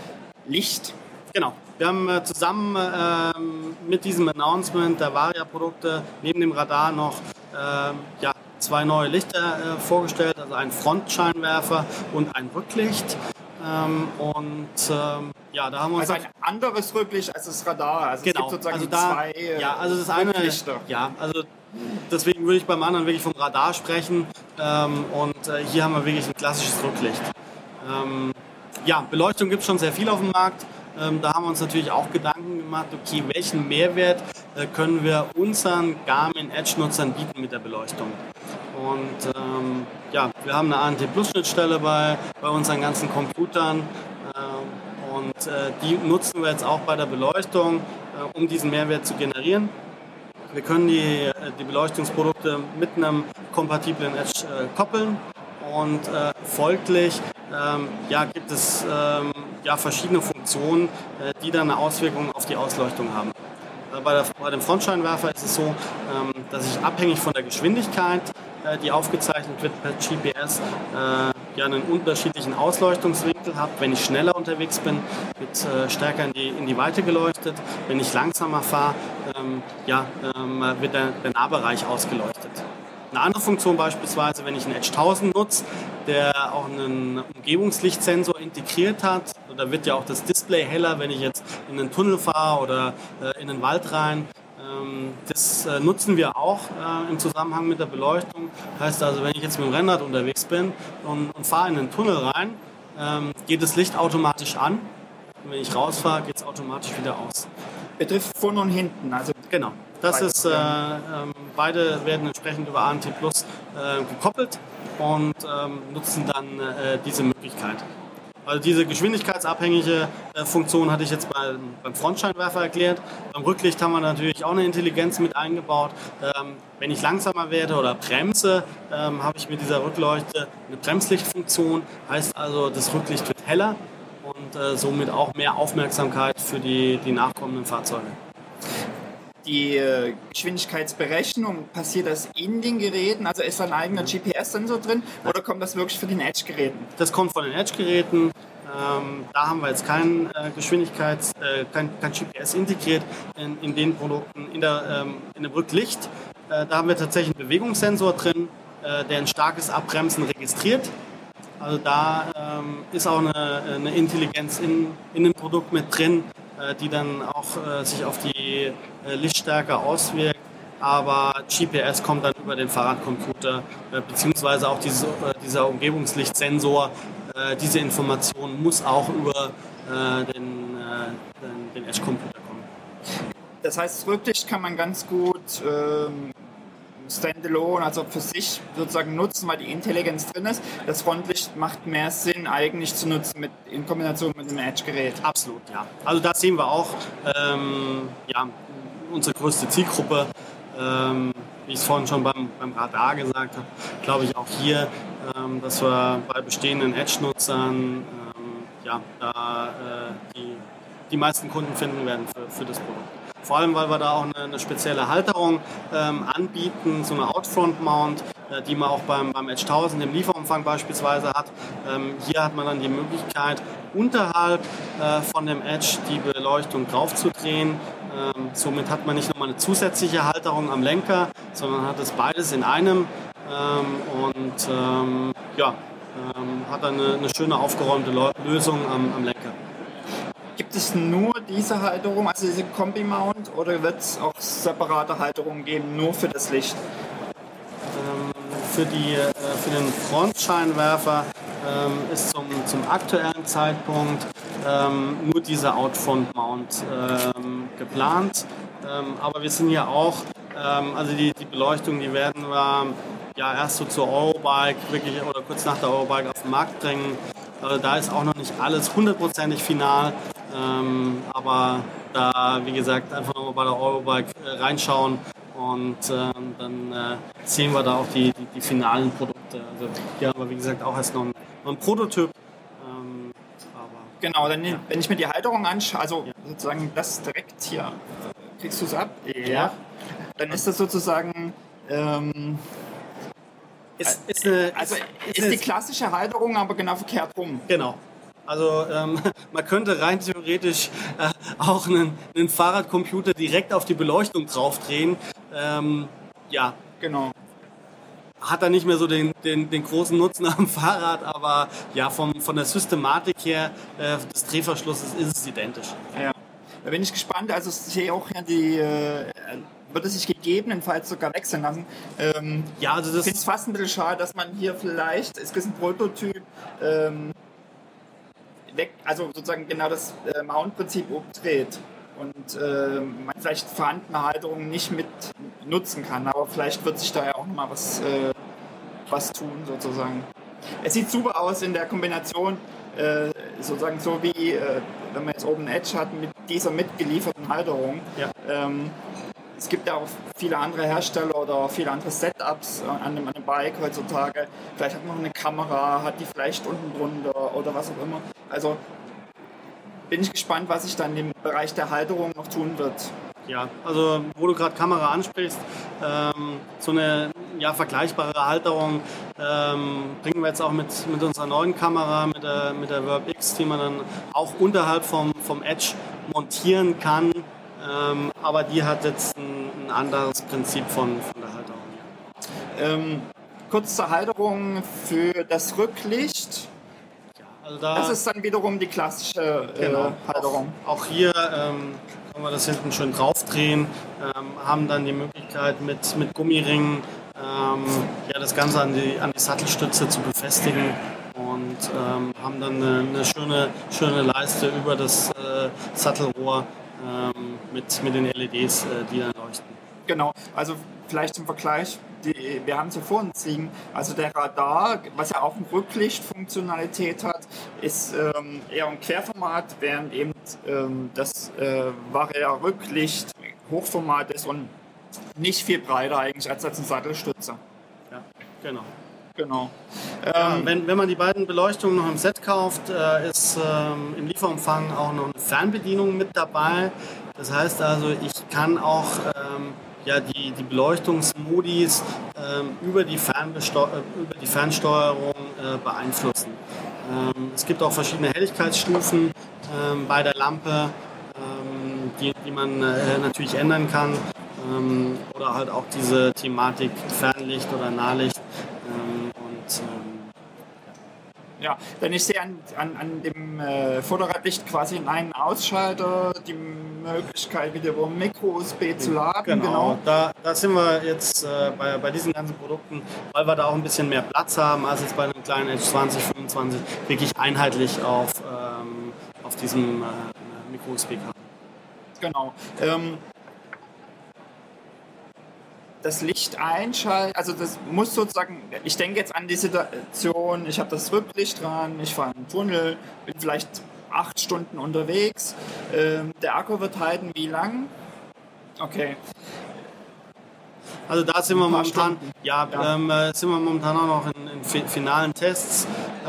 Licht. Genau. Wir haben äh, zusammen ähm, mit diesem Announcement der Varia-Produkte neben dem Radar noch ähm, ja, zwei neue Lichter äh, vorgestellt, also einen Frontscheinwerfer und ein Rücklicht. Ähm, und ähm, ja, da haben wir uns Also ein anderes Rücklicht als das Radar. Also genau. es gibt sozusagen also da, zwei äh, ja, also das eine, Rücklichter. ja, also deswegen würde ich beim anderen wirklich vom Radar sprechen ähm, und äh, hier haben wir wirklich ein klassisches Rücklicht. Ähm, ja, Beleuchtung gibt es schon sehr viel auf dem Markt. Ähm, da haben wir uns natürlich auch Gedanken gemacht, okay, welchen Mehrwert äh, können wir unseren Garmin Edge-Nutzern bieten mit der Beleuchtung. Und ähm, ja, wir haben eine ANT-Plus-Schnittstelle bei, bei unseren ganzen Computern ähm, und äh, die nutzen wir jetzt auch bei der Beleuchtung, äh, um diesen Mehrwert zu generieren. Wir können die, äh, die Beleuchtungsprodukte mit einem kompatiblen Edge äh, koppeln und äh, folglich ähm, ja, gibt es ähm, ja, verschiedene Funktionen, äh, die dann eine Auswirkung auf die Ausleuchtung haben. Äh, bei, der, bei dem Frontscheinwerfer ist es so, ähm, dass ich abhängig von der Geschwindigkeit, äh, die aufgezeichnet wird per GPS, äh, ja einen unterschiedlichen Ausleuchtungswinkel habe. Wenn ich schneller unterwegs bin, wird äh, stärker in die, in die Weite geleuchtet. Wenn ich langsamer fahre, ähm, ja, ähm, wird der, der Nahbereich ausgeleuchtet. Eine andere Funktion beispielsweise, wenn ich einen Edge 1000 nutze, der auch einen Umgebungslichtsensor integriert hat, da wird ja auch das Display heller, wenn ich jetzt in einen Tunnel fahre oder äh, in den Wald rein. Ähm, das äh, nutzen wir auch äh, im Zusammenhang mit der Beleuchtung. Heißt also, wenn ich jetzt mit dem Rennrad unterwegs bin und, und fahre in den Tunnel rein, ähm, geht das Licht automatisch an. Und wenn ich rausfahre, geht es automatisch wieder aus. Betrifft vorne und hinten, also genau. Das ist, äh, ähm, beide werden entsprechend über ANT Plus äh, gekoppelt und ähm, nutzen dann äh, diese Möglichkeit. Also diese geschwindigkeitsabhängige äh, Funktion hatte ich jetzt bei, beim Frontscheinwerfer erklärt. Beim Rücklicht haben wir natürlich auch eine Intelligenz mit eingebaut. Ähm, wenn ich langsamer werde oder bremse, ähm, habe ich mit dieser Rückleuchte eine Bremslichtfunktion. Heißt also, das Rücklicht wird heller und äh, somit auch mehr Aufmerksamkeit für die, die nachkommenden Fahrzeuge die äh, Geschwindigkeitsberechnung, passiert das in den Geräten? Also ist da ein eigener GPS-Sensor drin oder kommt das wirklich von den Edge-Geräten? Das kommt von den Edge-Geräten. Ähm, da haben wir jetzt kein äh, Geschwindigkeits-, äh, kein, kein, GPS integriert in, in, den Produkten. In, der, ähm, in dem Rücklicht, äh, da haben wir tatsächlich einen Bewegungssensor drin, äh, der ein starkes Abbremsen registriert. Also da ähm, ist auch eine, eine Intelligenz in, in dem Produkt mit drin, die dann auch äh, sich auf die äh, Lichtstärke auswirkt. Aber GPS kommt dann über den Fahrradcomputer, beziehungsweise auch dieses, dieser Umgebungslichtsensor. Diese Information muss auch über den, den Edge-Computer kommen. Das heißt, wirklich kann man ganz gut ähm, standalone, also für sich sozusagen nutzen, weil die Intelligenz drin ist. Das Frontlicht macht mehr Sinn eigentlich zu nutzen mit, in Kombination mit einem Edge-Gerät. Absolut, ja. Also da sehen wir auch ähm, ja, unsere größte Zielgruppe. Ähm, wie ich es vorhin schon beim, beim Radar gesagt habe, glaube ich auch hier, ähm, dass wir bei bestehenden Edge-Nutzern ähm, ja, da äh, die, die meisten Kunden finden werden für, für das Produkt. Vor allem, weil wir da auch eine, eine spezielle Halterung ähm, anbieten, so eine Outfront-Mount, äh, die man auch beim, beim Edge 1000 im Lieferumfang beispielsweise hat. Ähm, hier hat man dann die Möglichkeit, unterhalb äh, von dem Edge die Beleuchtung draufzudrehen. Ähm, somit hat man nicht nochmal eine zusätzliche Halterung am Lenker, sondern hat es beides in einem ähm, und ähm, ja, ähm, hat dann eine, eine schöne aufgeräumte Lösung am, am Lenker. Gibt es nur diese Halterung, also diese Kombi-Mount, oder wird es auch separate Halterungen geben, nur für das Licht? Ähm, für, die, äh, für den Frontscheinwerfer ähm, ist zum, zum aktuellen Zeitpunkt ähm, nur diese Outfront-Mount ähm, geplant. Ähm, aber wir sind ja auch, ähm, also die, die Beleuchtung, die werden wir ja erst so zur Eurobike wirklich oder kurz nach der Eurobike auf den Markt bringen. Also da ist auch noch nicht alles hundertprozentig final. Ähm, aber da, wie gesagt, einfach nochmal bei der Eurobike äh, reinschauen und äh, dann äh, sehen wir da auch die, die, die, finalen Produkte. Also hier haben wir, wie gesagt, auch erst noch ein, noch ein Prototyp. Ähm, genau, dann, ja. wenn ich mir die Halterung anschaue, also ja. sozusagen das direkt hier, kriegst du es ab? Ja. Dann ist das sozusagen. Ähm, ist, ist eine, also ist, ist die klassische Halterung, aber genau verkehrt rum. Genau, also ähm, man könnte rein theoretisch äh, auch einen, einen, Fahrradcomputer direkt auf die Beleuchtung draufdrehen. Ähm, ja, genau. Hat er nicht mehr so den, den, den, großen Nutzen am Fahrrad, aber ja, vom, von der Systematik her äh, des Drehverschlusses ist es identisch. Ja. Da bin ich gespannt. Also ich sehe auch ja die, äh, wird es sich gegebenenfalls sogar wechseln lassen. Ähm, ja, also das es fast ein bisschen schade, dass man hier vielleicht, es ist ein Prototyp, ähm, weg, also sozusagen genau das äh, Mount-Prinzip umdreht und äh, man vielleicht vorhandene Halterungen nicht mit nutzen kann, aber vielleicht wird sich da ja auch nochmal was, äh, was tun sozusagen. Es sieht super aus in der Kombination, äh, sozusagen so wie äh, wenn man jetzt oben Edge hat mit dieser mitgelieferten Halterung. Ja. Ähm, es gibt ja auch viele andere Hersteller oder viele andere Setups an einem, an einem Bike heutzutage. Vielleicht hat man eine Kamera, hat die vielleicht unten drunter oder was auch immer. Also bin ich gespannt, was sich dann im Bereich der Halterung noch tun wird. Ja, also wo du gerade Kamera ansprichst, ähm, so eine ja, vergleichbare Halterung ähm, bringen wir jetzt auch mit, mit unserer neuen Kamera, mit der, mit der Verb X, die man dann auch unterhalb vom, vom Edge montieren kann. Ähm, aber die hat jetzt ein, ein anderes Prinzip von, von der Halterung. Ähm, kurz zur Halterung für das Rücklicht. Also da, Das ist dann wiederum die klassische äh, Genau. Halterung. Auch hier ähm, können wir das hinten schön draufdrehen, ähm, haben dann die Möglichkeit mit, mit Gummiringen ähm, ja, das Ganze an die, an die Sattelstütze zu befestigen und ähm, haben dann eine, eine schöne, schöne Leiste über das äh, Sattelrohr ähm, mit, mit den LEDs, äh, die dann leuchten. Genau, also vielleicht zum Vergleich, die, wir haben es hier vor uns liegen, also der Radar, was ja auch eine Rücklichtfunktionalität hat, ist ähm, eher im Querformat, während eben ähm, das äh, Varia Rücklicht Hochformat ist und nicht viel breiter eigentlich als als eine Sattelstütze. Ja, genau. Genau. Ja, Ähm, wenn, wenn man die beiden Beleuchtungen noch im Set kauft, äh, ist ähm, im Lieferumfang auch noch eine Fernbedienung mit dabei. Das heißt also, ich kann auch ähm, ja, die, die Beleuchtungsmodis ähm, über, die Fernbesto äh, über die Fernsteuerung äh, beeinflussen. Ähm, es gibt auch verschiedene Helligkeitsstufen ähm, bei der Lampe, die, die man äh, natürlich ändern kann. Oder halt auch diese Thematik Fernlicht oder Nahlicht. Ähm, Ja, denn ich sehe an, an, an dem äh, Vorderradlicht quasi einen Ausschalter, die Möglichkeit wieder über Micro-USB zu laden. Genau, Da, da sind wir jetzt äh, bei, bei diesen ganzen Produkten, weil wir da auch ein bisschen mehr Platz haben als jetzt bei einem kleinen Edge 20, 25, wirklich einheitlich auf, ähm, auf diesem äh, Micro-USB-Kabel. Genau. Ähm, das Licht einschalten, also das muss sozusagen, ich denke jetzt an die Situation, ich habe das Rücklicht dran, ich fahre einen Tunnel, bin vielleicht acht Stunden unterwegs, ähm, der Akku wird halten, wie lang? Okay, Also da sind wir momentan, ja, Ja. Ähm, äh, sind wir momentan auch noch in, in fi- finalen Tests.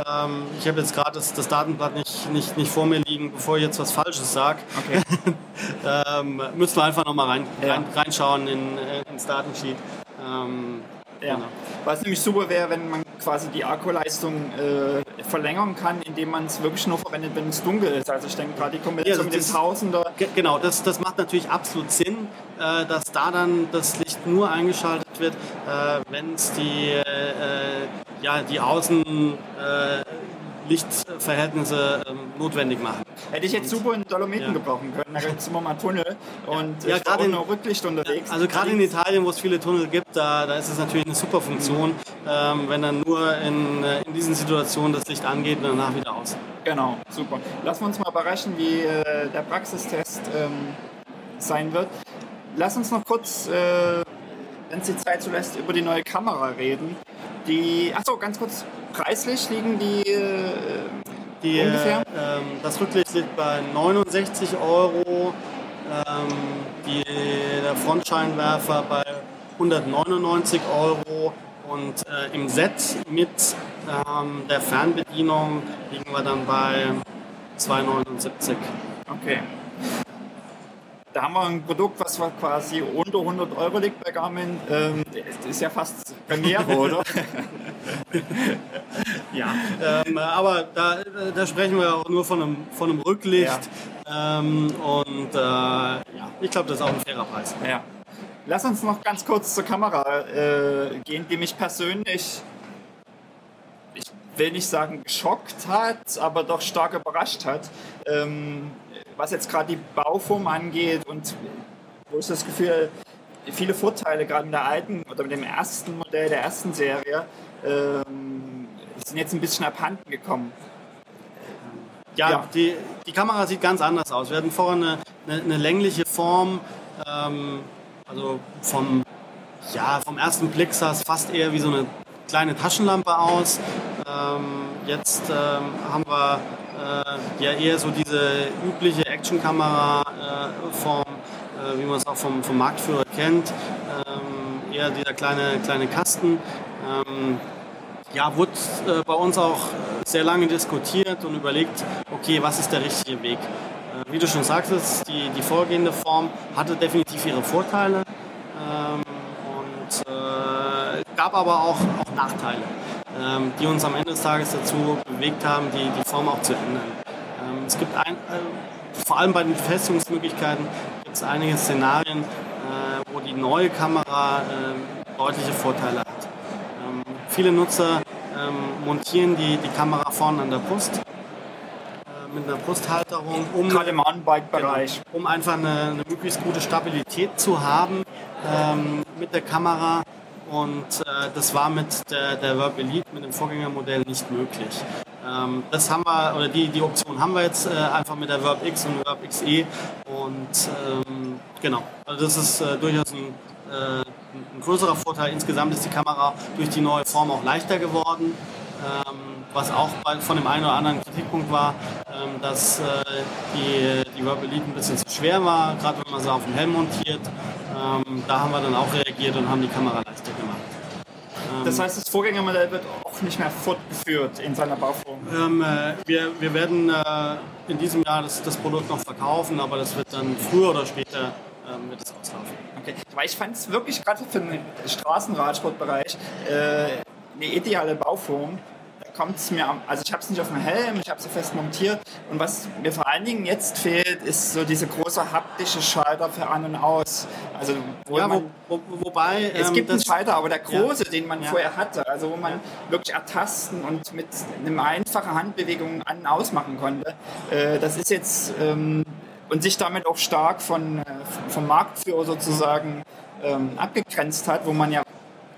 Ähm, ich habe jetzt gerade das, das Datenblatt nicht, nicht, nicht vor mir liegen, bevor ich jetzt was Falsches sage. okay. ähm, müssen wir einfach nochmal rein, Ja. rein, reinschauen in, äh, ins Datensheet. Ähm, Ja. genau. Was nämlich super wäre, wenn man quasi die Akkuleistung äh, verlängern kann, indem man es wirklich nur verwendet, wenn es dunkel ist. Also ich denke gerade die Kombination Ja, mit dem Tausender. Ge- Genau, das, das macht natürlich absolut Sinn, äh, dass da dann das Licht nur eingeschaltet wird, äh, wenn es die, äh, äh, ja, die Außenlichtverhältnisse ähm, notwendig machen. Hätte ich jetzt super in Dolomiten Ja. gebrauchen können. Da gibt es immer mal Tunnel und Ja, gerade in- Rücklicht unterwegs. Also gerade in Italien, wo es viele Tunnel gibt, da, da ist es natürlich eine super Funktion, ähm, wenn dann nur in, äh, in diesen Situationen das Licht angeht und danach wieder aus. Genau, super. Lassen wir uns mal überraschen, wie äh, der Praxistest ähm, sein wird. Lass uns noch kurz, äh, wenn es die Zeit zulässt, über die neue Kamera reden. Die, achso, ganz kurz, preislich liegen die äh, Die, Ungefähr? Äh, ähm, das Rücklicht liegt bei 69 Euro, ähm, die, der Frontscheinwerfer bei 199 Euro und äh, im Set mit ähm, der Fernbedienung liegen wir dann bei 279. Okay. Da haben wir ein Produkt, was quasi unter 100 Euro liegt bei Garmin. Ähm, das ist ja fast Premiere, oder? Ja, ähm, aber da, da sprechen wir auch nur von einem, von einem Rücklicht. Ähm, und äh, ja, ich glaube, das ist auch ein fairer Preis. ja. Lass uns noch ganz kurz zur Kamera äh, gehen, die mich persönlich, ich will nicht sagen geschockt hat, aber doch stark überrascht hat. Ähm, was jetzt gerade die Bauform angeht und wo ich das Gefühl, viele Vorteile gerade mit der alten oder mit dem ersten Modell der ersten Serie ähm, sind jetzt ein bisschen abhanden gekommen. Ja, Ja. Die, die Kamera sieht ganz anders aus. Wir hatten vorher eine, eine, eine längliche Form, ähm, also vom, ja, vom ersten Blick sah es fast eher wie so eine kleine Taschenlampe aus. Ähm, jetzt ähm, haben wir äh, ja eher so diese übliche Actionkamera-Form, äh, wie man es auch vom, vom Marktführer kennt. Ähm, eher dieser kleine, kleine Kasten. Ähm, ja, wurde äh, bei uns auch sehr lange diskutiert und überlegt, okay, was ist der richtige Weg? Äh, wie du schon sagtest, die, die vorgehende Form hatte definitiv ihre Vorteile ähm, und äh, gab aber auch, auch Nachteile, ähm, die uns am Ende des Tages dazu bewegt haben, die, die Form auch zu ändern. Ähm, es gibt ein, äh, vor allem bei den Befestigungsmöglichkeiten gibt es einige Szenarien, äh, wo die neue Kamera äh, deutliche Vorteile hat. Ähm, viele Nutzer ähm, montieren die, die Kamera vorne an der Brust äh, mit einer Brusthalterung, um, Gerade im On-Bike-Bereich. Genau, um einfach eine, eine, möglichst gute Stabilität zu haben ähm, mit der Kamera. Und äh, das war mit der, der Verb Elite, mit dem Vorgängermodell nicht möglich. Ähm, das haben wir, oder die, die Option haben wir jetzt äh, einfach mit der Verb X und Verb XE. Und ähm, genau, also das ist äh, durchaus ein, äh, ein größerer Vorteil. Insgesamt ist die Kamera durch die neue Form auch leichter geworden. Ähm, was auch von dem einen oder anderen Kritikpunkt war, ähm, dass äh, die, die Verb Elite ein bisschen zu schwer war, gerade wenn man sie auf dem Helm montiert. Ähm, da haben wir dann auch reagiert und haben die Kamera leichter gemacht. Das heißt, das Vorgängermodell wird auch nicht mehr fortgeführt in seiner Bauform? Ähm, äh, wir, wir werden äh, in diesem Jahr das, das Produkt noch verkaufen, aber das wird dann früher oder später ähm, wird es auslaufen. Okay. Weil ich fand es wirklich gerade für den Straßenradsportbereich äh, eine ideale Bauform, kommt es mir, also ich habe es nicht auf dem Helm, ich habe es fest montiert und was mir vor allen Dingen jetzt fehlt, ist so diese große haptische Schalter für an und aus. Also wo ja, man, wo, wo, wobei es ähm, gibt einen Schalter, aber der große, ja. den man ja. vorher hatte, also wo man wirklich ertasten und mit einer einfachen Handbewegung an und aus machen konnte, äh, das ist jetzt ähm, und sich damit auch stark von, äh, vom Marktführer sozusagen ähm, abgegrenzt hat, wo man ja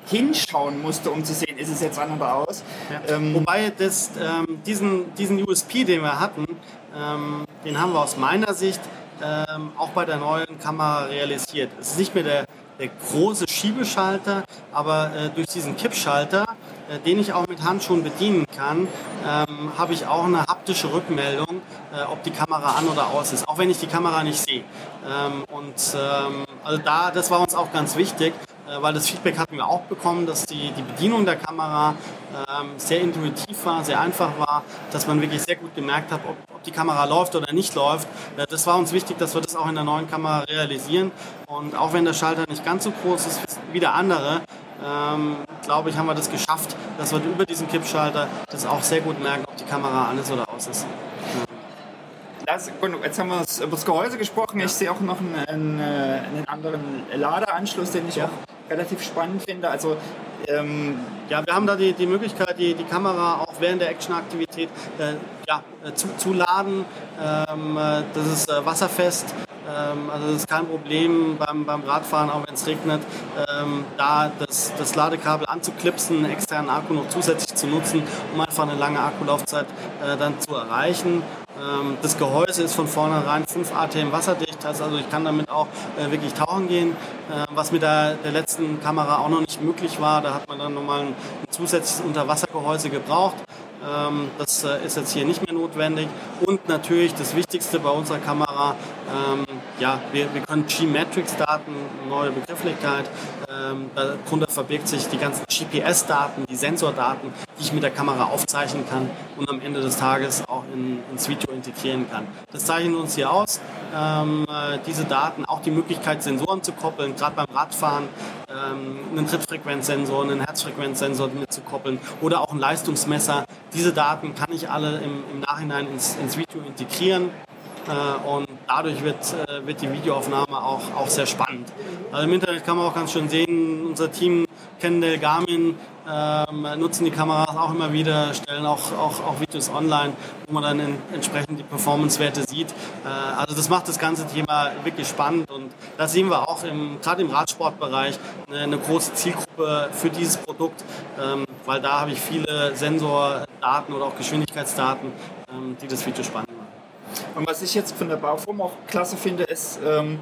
hinschauen musste, um zu sehen, ist es jetzt an oder aus. Ja. Ähm, Wobei das, ähm, diesen, diesen USP, den wir hatten, ähm, den haben wir aus meiner Sicht ähm, auch bei der neuen Kamera realisiert. Es ist nicht mehr der, der große Schiebeschalter, aber äh, durch diesen Kippschalter, äh, den ich auch mit Handschuhen bedienen kann, ähm, habe ich auch eine haptische Rückmeldung, äh, ob die Kamera an oder aus ist, auch wenn ich die Kamera nicht sehe. Ähm, und ähm, also da, das war uns auch ganz wichtig, weil das Feedback hatten wir auch bekommen, dass die, die Bedienung der Kamera ähm, sehr intuitiv war, sehr einfach war, dass man wirklich sehr gut gemerkt hat, ob, ob die Kamera läuft oder nicht läuft. Äh, das war uns wichtig, dass wir das auch in der neuen Kamera realisieren. Und auch wenn der Schalter nicht ganz so groß ist wie der andere, ähm, glaube ich, haben wir das geschafft, dass wir über diesen Kippschalter das auch sehr gut merken, ob die Kamera an ist oder aus ist. Das, jetzt haben wir über das Gehäuse gesprochen. Ich sehe auch noch einen, einen, äh, einen anderen Ladeanschluss, den ich ja. auch relativ spannend finde. Also ähm, ja, wir haben da die, die Möglichkeit, die, die Kamera auch während der Actionaktivität äh, ja, äh, zu, zu laden. Ähm, äh, das ist äh, wasserfest. Ähm, also das ist kein Problem beim, beim Radfahren, auch wenn es regnet, ähm, da das, das Ladekabel anzuklipsen, einen externen Akku noch zusätzlich zu nutzen, um einfach eine lange Akkulaufzeit äh, dann zu erreichen. Ähm, das Gehäuse ist von vornherein 5 ATM wasserdicht, also ich kann damit auch äh, wirklich tauchen gehen, äh, was mit der, der letzten Kamera auch noch nicht möglich war. Da hat man dann nochmal ein zusätzliches Unterwassergehäuse gebraucht. Ähm, das äh, ist jetzt hier nicht mehr notwendig. Und natürlich das Wichtigste bei unserer Kamera, ähm, ja, wir, wir können G-Matrix-Daten, neue Begrifflichkeit, ähm, darunter verbirgt sich die ganzen GPS-Daten, die Sensordaten, die ich mit der Kamera aufzeichnen kann und am Ende des Tages auch in, ins Video integrieren kann. Das zeichnen wir uns hier aus. Ähm, äh, diese Daten, auch die Möglichkeit, Sensoren zu koppeln, gerade beim Radfahren, ähm, einen Trittfrequenzsensor, einen Herzfrequenzsensor mitzukoppeln oder auch ein Leistungsmesser. Diese Daten kann ich alle im, im Nachhinein ins, ins Video integrieren äh, und dadurch wird, äh, wird die Videoaufnahme auch, auch sehr spannend. Also im Internet kann man auch ganz schön sehen, unser Team Kendall Garmin ähm, nutzen die Kameras auch immer wieder, stellen auch, auch, auch Videos online, wo man dann in, entsprechend die Performance-Werte sieht. Äh, also das macht das ganze Thema wirklich spannend und da sehen wir auch gerade im Radsportbereich eine, eine, große Zielgruppe für dieses Produkt, ähm, weil da habe ich viele Sensordaten oder auch Geschwindigkeitsdaten, ähm, die das Video spannend machen. Und was ich jetzt von der Bauform auch klasse finde, ist, ähm,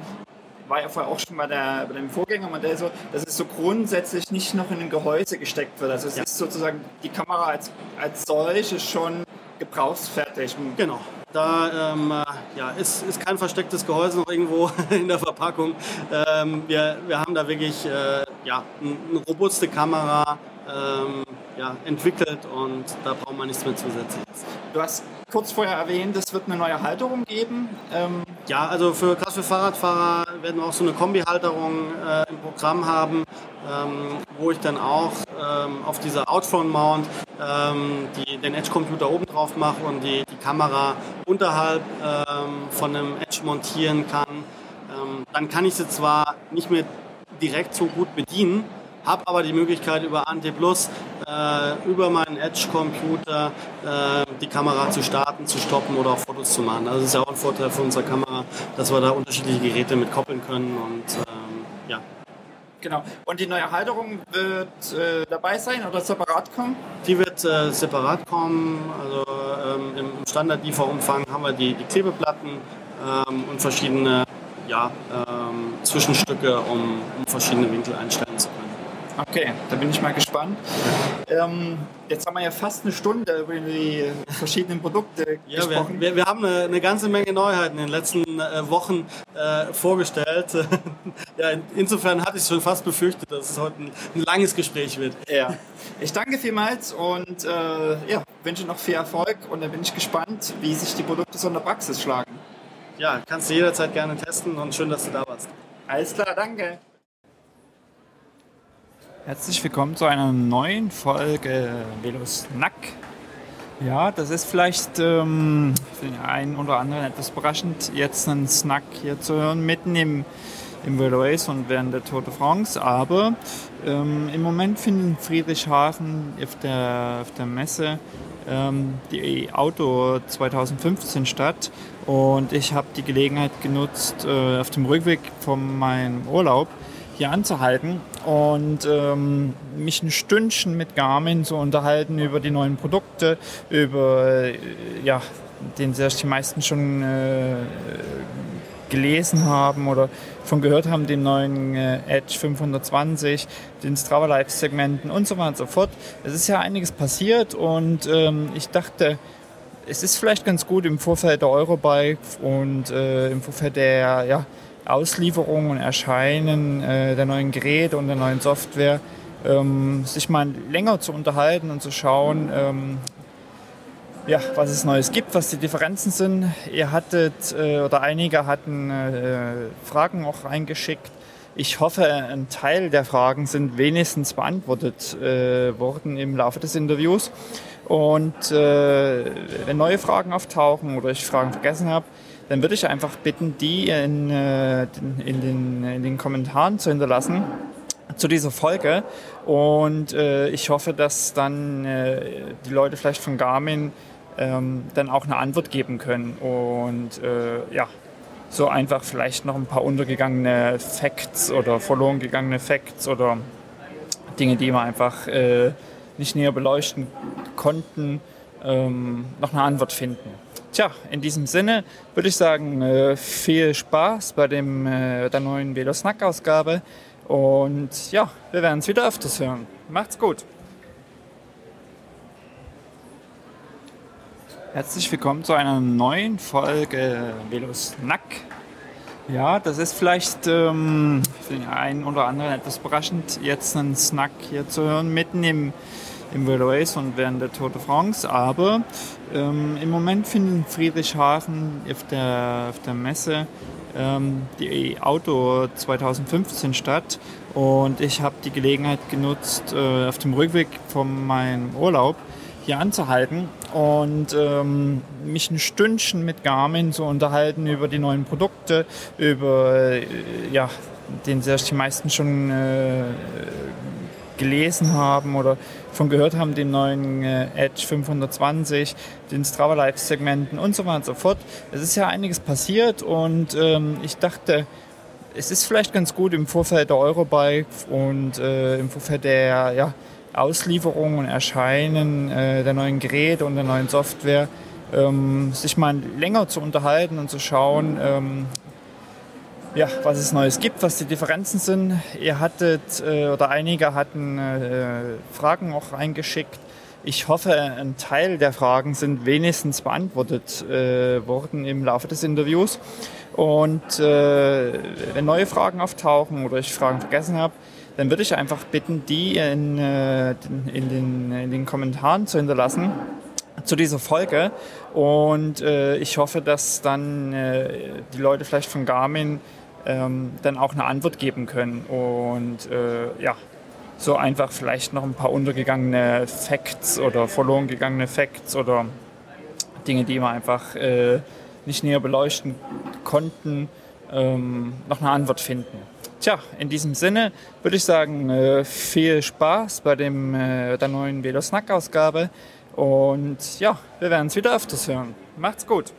war ja vorher auch schon bei, der, bei dem Vorgängermodell so, dass es so grundsätzlich nicht noch in ein Gehäuse gesteckt wird. Also es ja. ist sozusagen die Kamera als, als solche schon gebrauchsfertig. Genau. Da ähm, äh, ja, ist, ist kein verstecktes Gehäuse noch irgendwo in der Verpackung. Ähm, wir, wir haben da wirklich äh, ja, eine robuste Kamera, ähm, ja, entwickelt und da braucht man nichts mehr zusätzliches. Du hast kurz vorher erwähnt, es wird eine neue Halterung geben. Ähm ja, also für für Fahrradfahrer werden wir auch so eine Kombi-Halterung äh, im Programm haben, ähm, wo ich dann auch ähm, auf dieser Outfront-Mount ähm, die, den Edge-Computer oben drauf mache und die, die Kamera unterhalb ähm, von einem Edge montieren kann. Ähm, dann kann ich sie zwar nicht mehr direkt so gut bedienen, habe aber die Möglichkeit über Ante Plus, äh, über meinen Edge-Computer äh, die Kamera zu starten, zu stoppen oder auch Fotos zu machen. Also das ist ja auch ein Vorteil für unsere Kamera, dass wir da unterschiedliche Geräte mit koppeln können und ähm, ja. Genau. Und die neue Halterung wird äh, dabei sein oder separat kommen? Die wird äh, separat kommen. Also ähm, im Standard-Lieferumfang haben wir die, die Klebeplatten ähm, und verschiedene ja, ähm, Zwischenstücke, um, um verschiedene Winkel einstellen zu können. Okay, da bin ich mal gespannt. Ähm, jetzt haben wir ja fast eine Stunde über die verschiedenen Produkte ja, gesprochen. Wir, wir, wir haben eine, eine, ganze Menge Neuheiten in den letzten äh, Wochen äh, vorgestellt. ja, in, insofern hatte ich schon fast befürchtet, dass es heute ein, ein, langes Gespräch wird. Ja, ich danke vielmals und äh, ja, wünsche noch viel Erfolg und dann bin ich gespannt, wie sich die Produkte so in der Praxis schlagen. Ja, kannst du jederzeit gerne testen und schön, dass du da warst. Alles klar, danke. Herzlich willkommen zu einer neuen Folge Velos Nack. Ja, das ist vielleicht ähm, für den einen oder anderen etwas überraschend, jetzt einen Snack hier zu hören, mitten im, im Velo Race und während der Tour de France. Aber ähm, im Moment findet in Friedrichshafen auf der, auf der Messe ähm, die Auto 2015 statt und ich habe die Gelegenheit genutzt, äh, auf dem Rückweg von meinem Urlaub hier anzuhalten und ähm, mich ein Stündchen mit Garmin zu unterhalten über die neuen Produkte, über äh, ja, den sich die meisten schon äh, gelesen haben oder von gehört haben, den neuen äh, Edge 520, den Strava Live Segmenten und so weiter und so fort. Es ist ja einiges passiert und ähm, ich dachte, es ist vielleicht ganz gut im Vorfeld der Eurobike und äh, im Vorfeld der ja, Auslieferung und Erscheinen äh, der neuen Geräte und der neuen Software, ähm, sich mal länger zu unterhalten und zu schauen, ähm, ja, was es Neues gibt, was die Differenzen sind. Ihr hattet äh, oder einige hatten äh, Fragen auch eingeschickt. Ich hoffe, ein Teil der Fragen sind wenigstens beantwortet äh, worden im Laufe des Interviews. Und äh, wenn neue Fragen auftauchen oder ich Fragen vergessen habe, dann würde ich einfach bitten, die in, äh, in, den, in den Kommentaren zu hinterlassen zu dieser Folge. Und äh, ich hoffe, dass dann äh, die Leute vielleicht von Garmin ähm, dann auch eine Antwort geben können. Und äh, ja, so einfach vielleicht noch ein paar untergegangene Facts oder verloren gegangene Facts oder Dinge, die wir einfach äh, nicht näher beleuchten konnten, ähm, noch eine Antwort finden. Tja, in diesem Sinne würde ich sagen, äh, viel Spaß bei dem, äh, der neuen Velo Snack Ausgabe und ja, wir werden es wieder öfters hören. Macht's gut! Herzlich willkommen zu einer neuen Folge Velo Snack. Ja, das ist vielleicht ähm, für den einen oder anderen etwas überraschend, jetzt einen Snack hier zu hören, mitten im im Velo Race und während der Tour de France. Aber ähm, im Moment findet in Friedrichshafen auf der, auf der Messe ähm, die Auto 2015 statt. Und ich habe die Gelegenheit genutzt, äh, auf dem Rückweg von meinem Urlaub hier anzuhalten und ähm, mich ein Stündchen mit Garmin zu unterhalten über die neuen Produkte, über äh, ja, den sich die meisten schon äh, gelesen haben oder von gehört haben, den neuen äh, Edge 520, den Strava Live Segmenten und so weiter und so fort. Es ist ja einiges passiert und ähm, ich dachte, es ist vielleicht ganz gut im Vorfeld der Eurobike und äh, im Vorfeld der ja, Auslieferung und Erscheinen äh, der neuen Geräte und der neuen Software, ähm, sich mal länger zu unterhalten und zu schauen, ähm, ja, was es Neues gibt, was die Differenzen sind. Ihr hattet äh, oder einige hatten äh, Fragen auch eingeschickt. Ich hoffe, ein Teil der Fragen sind wenigstens beantwortet äh, worden im Laufe des Interviews. Und äh, wenn neue Fragen auftauchen oder ich Fragen vergessen habe, dann würde ich einfach bitten, die in, in, den, in den Kommentaren zu hinterlassen zu dieser Folge. Und äh, ich hoffe, dass dann äh, die Leute vielleicht von Garmin ähm, dann auch eine Antwort geben können. Und äh, ja, so einfach vielleicht noch ein paar untergegangene Facts oder verloren gegangene Facts oder Dinge, die wir einfach äh, nicht näher beleuchten konnten, ähm, noch eine Antwort finden. Tja, in diesem Sinne würde ich sagen, äh, viel Spaß bei dem, äh, der neuen Velo Snack Ausgabe und ja, wir werden es wieder öfters hören. Macht's gut!